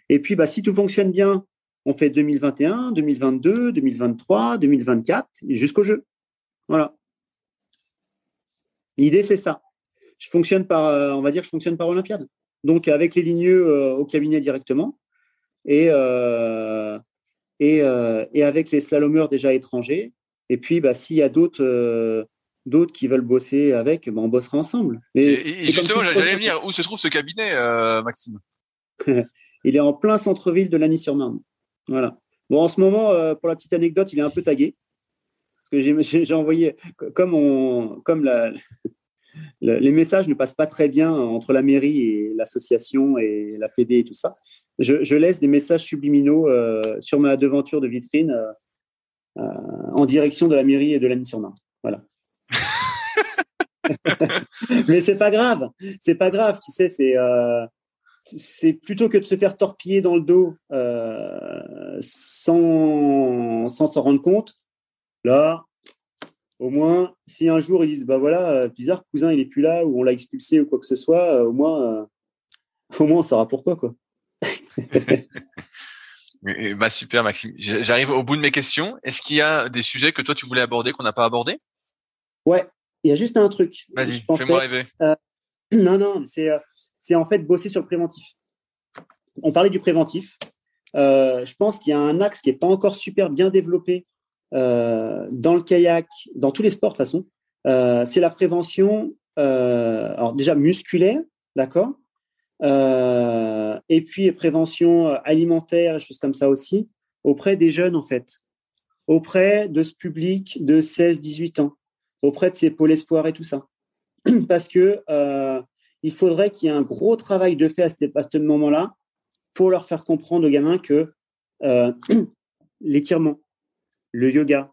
Et puis bah si tout fonctionne bien, on fait 2021, 2022, 2023, 2024 jusqu'au jeu. Voilà. L'idée c'est ça. Je fonctionne par, euh, on va dire, je fonctionne par Olympiade. Donc avec les ligneux au cabinet directement et euh, et, avec les slalomeurs déjà étrangers. Et puis, bah, s'il y a d'autres euh, d'autres qui veulent bosser avec, bah, on bossera ensemble. et, justement, j'allais venir. Où se trouve ce cabinet, euh, Maxime? (laughs) Il est en plein centre-ville de Lagny-sur-Marne. Voilà. Bon, en ce moment, pour la petite anecdote, il est un peu tagué. Parce que j'ai envoyé, comme, on, comme la, les messages ne passent pas très bien entre la mairie et l'association et la Fédé et tout ça. Je, laisse des messages subliminaux euh, sur ma devanture de vitrine euh, euh, en direction de la mairie et de l'année sur marne Voilà. (laughs) Mais c'est pas grave, c'est pas grave, tu sais, c'est c'est plutôt que de se faire torpiller dans le dos sans sans s'en rendre compte. Là, au moins, si un jour ils disent, bah voilà, euh, bizarre, cousin, il est plus là, ou on l'a expulsé ou quoi que ce soit, euh, au moins, euh, (laughs) au moins, on saura pourquoi, quoi. (laughs) bah super, Maxime. J'arrive au bout de mes questions. Est-ce qu'il y a des sujets que toi tu voulais aborder qu'on n'a pas abordé Ouais, il y a juste un truc. Vas-y, fais-moi rêver. (clears throat) non, non, c'est, c'est en fait bosser sur le préventif. On parlait du préventif. je pense qu'il y a un axe qui n'est pas encore super bien développé euh, dans le kayak, dans tous les sports de toute façon, euh, c'est la prévention, euh, alors déjà musculaire, d'accord, et puis prévention alimentaire, choses comme ça aussi, auprès des jeunes en fait, auprès de ce public de 16-18 ans, auprès de ces pôles espoirs et tout ça. (clears throat) Parce que il faudrait qu'il y ait un gros travail de fait à ce, moment-là pour leur faire comprendre aux gamins que (clears throat) l'étirement, le yoga,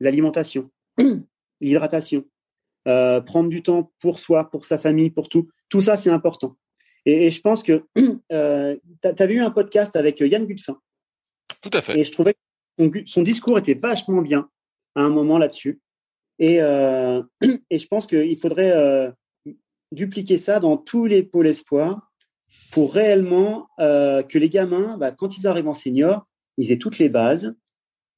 l'alimentation, (clears throat) l'hydratation, euh, prendre du temps pour soi, pour sa famille, pour tout. Tout ça, c'est important. Et, je pense que (clears throat) euh, tu avais eu un podcast avec Yann Gutfin. Tout à fait. Et je trouvais que son, discours était vachement bien à un moment là-dessus. Et, euh, (clears throat) et, je pense qu'il faudrait dupliquer ça dans tous les pôles espoirs pour réellement que les gamins, bah, quand ils arrivent en senior, ils aient toutes les bases,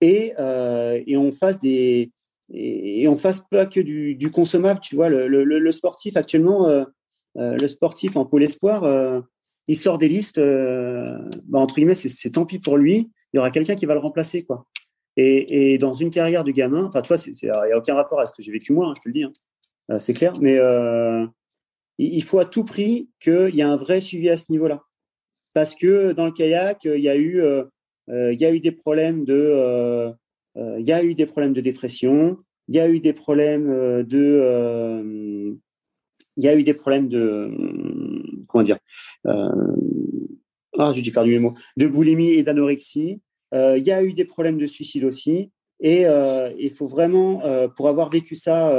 et, euh, et on fasse des et, on fasse pas que du, du consommable. Tu vois, le, sportif actuellement, euh, euh, le sportif en pôle espoir, il sort des listes. Bah, entre guillemets, c'est tant pis pour lui. Il y aura quelqu'un qui va le remplacer, quoi. Et, dans une carrière de gamin, enfin, tu vois, il n'y a aucun rapport à ce que j'ai vécu moi, hein, je te le dis, hein. c'est clair, mais il faut à tout prix qu'il y ait un vrai suivi à ce niveau-là. Parce que dans le kayak, il y a eu il y a eu des problèmes de, euh, euh, il y a eu des problèmes de dépression, il y a eu des problèmes de, il y a eu des problèmes de, comment dire, ah, j'ai perdu les mots, de boulimie et d'anorexie. il y a eu des problèmes de suicide aussi. Et il faut vraiment, pour avoir vécu ça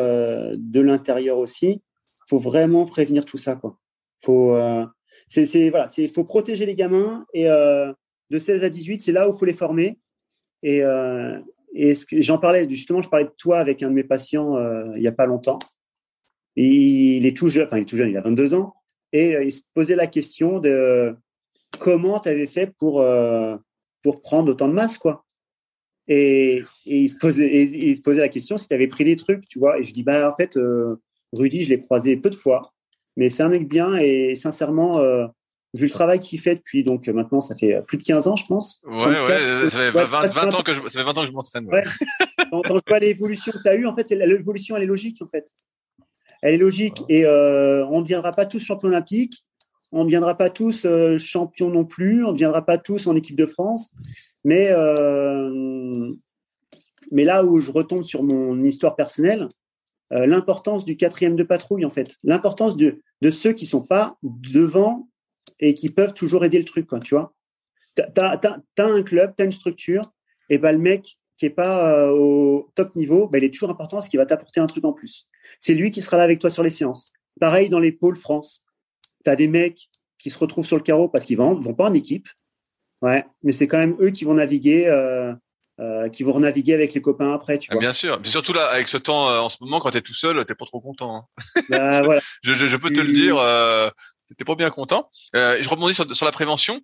de l'intérieur aussi, faut vraiment prévenir tout ça. Quoi. Faut, c'est voilà, il faut protéger les gamins et de 16 à 18, c'est là où il faut les former. Et, et j'en parlais justement, je parlais de toi avec un de mes patients il n'y a pas longtemps. il est tout jeune, enfin il est tout jeune, il a 22 ans, et il se posait la question de comment tu avais fait pour pour prendre autant de masse, quoi. Et, il se posait, il se posait la question si tu avais pris des trucs, tu vois. Et je dis, bah, en fait, euh, Rudy, je l'ai croisé peu de fois, mais c'est un mec bien et sincèrement, euh, vu le travail qu'il fait depuis, donc maintenant, ça fait plus de 15 ans, je pense. Ouais, ouais, ça fait 20, ans que je, ça fait 20 ans que je m'entraîne. Ouais. quand, quand, je vois l'évolution que tu as eue, en fait, l'évolution, elle est logique, en fait. Elle est logique et euh, on ne deviendra pas tous champions olympiques on ne viendra pas tous euh, champions non plus, on ne viendra pas tous en équipe de France, mais, euh, mais là où je retombe sur mon histoire personnelle, euh, l'importance du quatrième de patrouille, en fait, l'importance de, de ceux qui ne sont pas devant et qui peuvent toujours aider le truc, quoi, tu vois. Tu as, un club, tu as une structure, et ben, le mec qui n'est pas au top niveau, ben, il est toujours important parce qu'il va t'apporter un truc en plus. C'est lui qui sera là avec toi sur les séances. Pareil dans les pôles France tu as des mecs qui se retrouvent sur le carreau parce qu'ils vont, vont pas en équipe. Ouais, mais c'est quand même eux qui vont naviguer, euh, euh, qui vont naviguer avec les copains après, tu ah, vois. Bien sûr, mais surtout là, avec ce temps euh, en ce moment, quand tu es tout seul, t'es pas trop content. Hein. Bah, voilà. (laughs) je, je, je, peux te le dire, euh, t'es pas bien content. Euh, je rebondis sur, sur la prévention,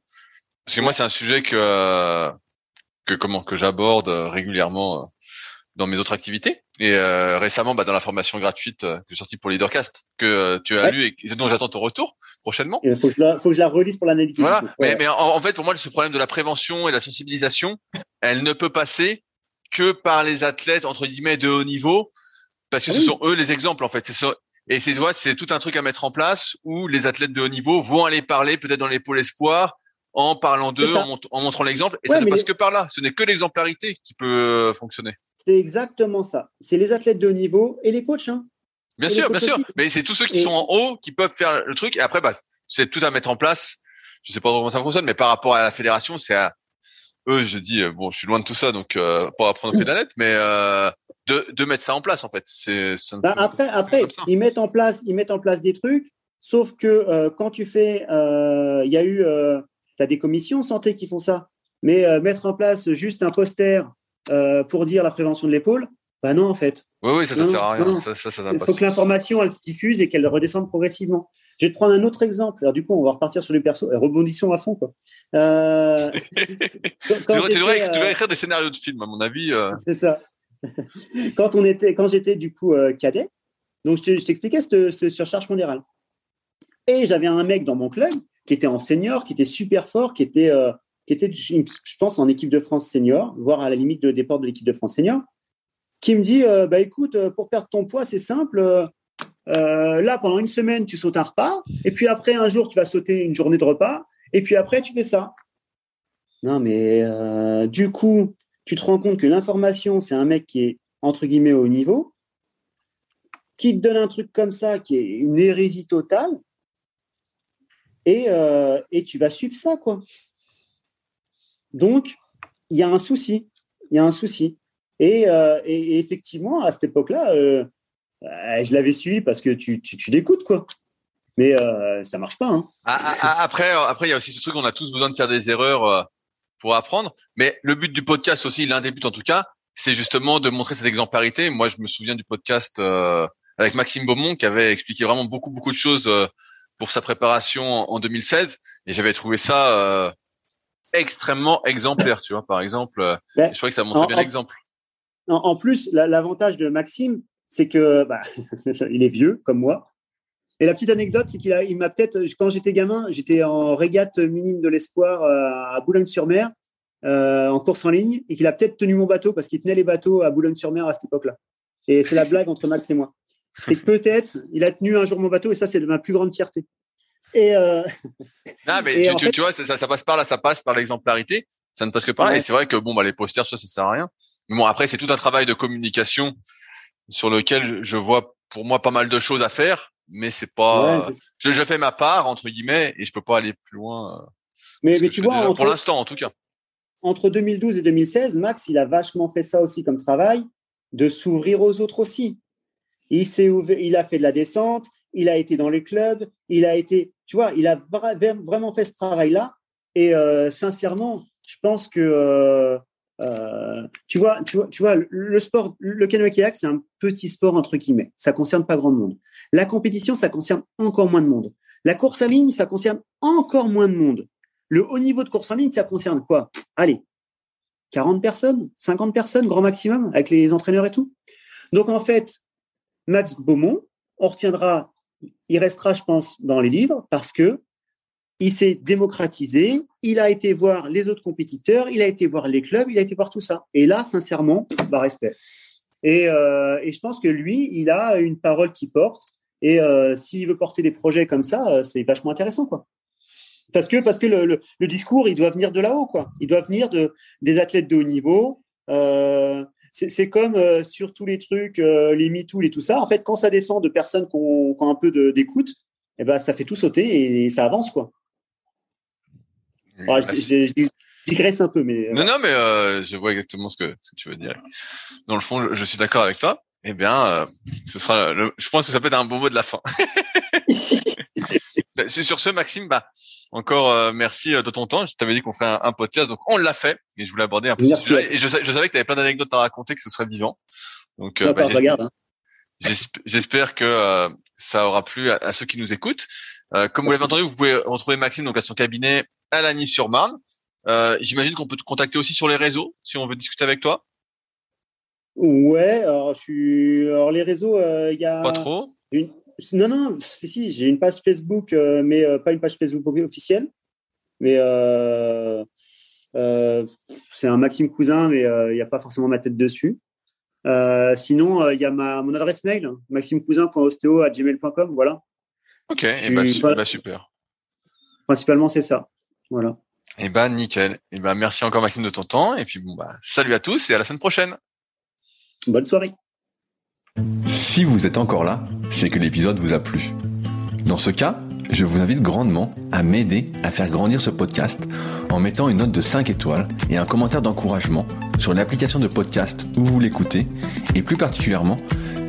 parce que moi, c'est un sujet que que comment que j'aborde régulièrement dans mes autres activités. Et euh, récemment, bah, dans la formation gratuite euh, que j'ai sortie pour Leadercast, que euh, tu as lu et dont j'attends ton retour prochainement. Il faut que je la, faut que je la relise pour l'analyser. Voilà. Mais, mais en, fait, pour moi, ce problème de la prévention et la sensibilisation, elle ne peut passer que par les athlètes entre guillemets de haut niveau, parce que ah ce sont eux les exemples en fait. Et c'est c'est tout un truc à mettre en place où les athlètes de haut niveau vont aller parler peut-être dans les pôles espoirs en parlant d'eux, en, en, montrant l'exemple. Et ça ne passe que par là. Ce n'est que l'exemplarité qui peut fonctionner. C'est exactement ça. C'est les athlètes de haut niveau et les coachs. Hein. Bien sûr, bien sûr. Mais c'est tous ceux qui sont en haut qui peuvent faire le truc. Et après, bah, c'est tout à mettre en place. Je sais pas comment ça fonctionne, mais par rapport à la fédération, c'est à eux. Je dis euh, bon, je suis loin de tout ça, donc euh, pas apprendre à faire la lettre, mais euh, de, de mettre ça en place en fait. C'est bah, après, après, ils mettent en place, ils mettent en place des trucs. Sauf que euh, quand tu fais, euh, il y a eu, tu as des commissions santé qui font ça, mais mettre en place juste un poster euh, pour dire la prévention de l'épaule, bah non, en fait. Oui, oui, ça, ça sert à rien. Il faut que l'information, elle se diffuse et qu'elle redescende progressivement. Je vais te prendre un autre exemple. Alors, du coup, on va repartir sur les persos. Rebondissons à fond, quoi. Euh... (laughs) tu, devrais, euh, écrire des scénarios de films, à mon avis. Euh. C'est ça. (laughs) quand on était, quand j'étais, du coup, cadet, donc je t'expliquais cette, surcharge pondérale. Et j'avais un mec dans mon club qui était en senior, qui était super fort, qui était, qui était, je pense, en équipe de France senior, voire à la limite de départ de l'équipe de France senior, qui me dit euh, bah écoute, euh, pour perdre ton poids, c'est simple. Euh, là, pendant une semaine, tu sautes un repas, et puis après, un jour, tu vas sauter une journée de repas, et puis après, tu fais ça. Non, mais du coup, tu te rends compte que l'information, c'est un mec qui est entre guillemets au niveau, qui te donne un truc comme ça, qui est une hérésie totale, et, et tu vas suivre ça, quoi. Donc, il y a un souci. Il y a un souci. Et, euh, effectivement, à cette époque-là, euh, euh, je l'avais suivi parce que tu, tu, l'écoutes, quoi. Mais ça marche pas. Hein. Ah, ah, ah, après, après, il y a aussi ce truc, on a tous besoin de faire des erreurs pour apprendre. Mais le but du podcast aussi, l'un des buts en tout cas, c'est justement de montrer cette exemplarité. Moi, je me souviens du podcast avec Maxime Beaumont qui avait expliqué vraiment beaucoup, beaucoup de choses pour sa préparation en, 2016. Et j'avais trouvé ça extrêmement exemplaire, tu vois, par exemple. Euh, je crois que ça montre bien l'exemple. En, plus, l'avantage de Maxime, c'est que bah, (laughs) il est vieux comme moi. Et la petite anecdote, c'est qu'il il m'a peut-être, quand j'étais gamin, j'étais en régate minime de l'espoir euh, à Boulogne-sur-Mer, euh, en course en ligne, et qu'il a peut-être tenu mon bateau parce qu'il tenait les bateaux à Boulogne-sur-Mer à cette époque-là. Et c'est la blague entre Max et moi. C'est que peut-être il a tenu un jour mon bateau, et ça, c'est de ma plus grande fierté. Et euh... (laughs) non, mais tu, tu, vois, ça, ça, passe par là, ça passe par l'exemplarité. Ça ne passe que par là. Et c'est vrai que bon, bah, les posters, ça, ça sert à rien. Mais bon, après, c'est tout un travail de communication sur lequel je, je, vois pour moi pas mal de choses à faire, mais c'est pas. je, je, fais ma part entre guillemets et je peux pas aller plus loin. Euh, mais, mais tu vois, entre, pour l'instant, en tout cas. Entre 2012 et 2016, Max, il a vachement fait ça aussi comme travail, de s'ouvrir aux autres aussi. Il s'est ouvert, il a fait de la descente, il a été dans les clubs, il a été, tu vois, il a vraiment fait ce travail-là. Et sincèrement, je pense que tu vois, tu vois, tu vois, le sport, le canoë-kayak, c'est un petit sport entre guillemets. Ça concerne pas grand monde. La compétition, ça concerne encore moins de monde. La course en ligne, ça concerne encore moins de monde. Le haut niveau de course en ligne, ça concerne quoi? Allez, 40 personnes, 50 personnes, grand maximum, avec les entraîneurs et tout. Donc en fait, Max Beaumont, on retiendra, il restera, je pense, dans les livres parce que il s'est démocratisé, il a été voir les autres compétiteurs, il a été voir les clubs, il a été voir tout ça. Et là, sincèrement, bah, respect. Et, euh, et je pense que lui, il a une parole qui porte. Et euh, s'il veut porter des projets comme ça, euh, c'est vachement intéressant, quoi. Parce que parce que le, le, discours, il doit venir de là-haut. Il doit venir de des athlètes de haut niveau. Euh, c'est comme sur tous les trucs, euh, les MeToo et tout ça. En fait, quand ça descend de personnes qui ont, un peu d'écoute, eh ben, ça fait tout sauter et ça avance, quoi je, digresse un peu, mais. Euh, non, non, mais euh, je vois exactement ce que, tu veux dire. Dans le fond, je, suis d'accord avec toi. Eh bien, euh, ce sera. je pense que ça peut être un bon mot de la fin. (laughs) Sur ce, Maxime, bah encore merci de ton temps. Je t'avais dit qu'on ferait un, podcast, donc on l'a fait. Et je voulais aborder un peu ce sujet. Et je, savais que tu avais plein d'anecdotes à raconter, que ce serait vivant. Donc, bah, hein. j'espère que ça aura plu à, ceux qui nous écoutent. comme vous l'avez entendu, vous pouvez retrouver Maxime donc à son cabinet à Lagny-sur-Marne. Euh, J'imagine qu'on peut te contacter aussi sur les réseaux si on veut discuter avec toi. Ouais, alors je suis. Alors les réseaux, il euh, y a. Pas trop. Non, non, si, si, j'ai une page Facebook, euh, mais pas une page Facebook officielle. Mais c'est un Maxime Cousin, mais il n'y a pas forcément ma tête dessus. sinon, il y a ma, mon adresse mail, maximecousin.osteo.gmail.com, voilà. Ok, et eh ben, bah, super. Principalement, c'est ça. Voilà. Et eh ben nickel. Et eh ben merci encore Maxime de ton temps et puis bon bah salut à tous et à la semaine prochaine. Bonne soirée. Si vous êtes encore là, c'est que l'épisode vous a plu. Dans ce cas, je vous invite grandement à m'aider à faire grandir ce podcast en mettant une note de 5 étoiles et un commentaire d'encouragement sur l'application de podcast où vous l'écoutez et plus particulièrement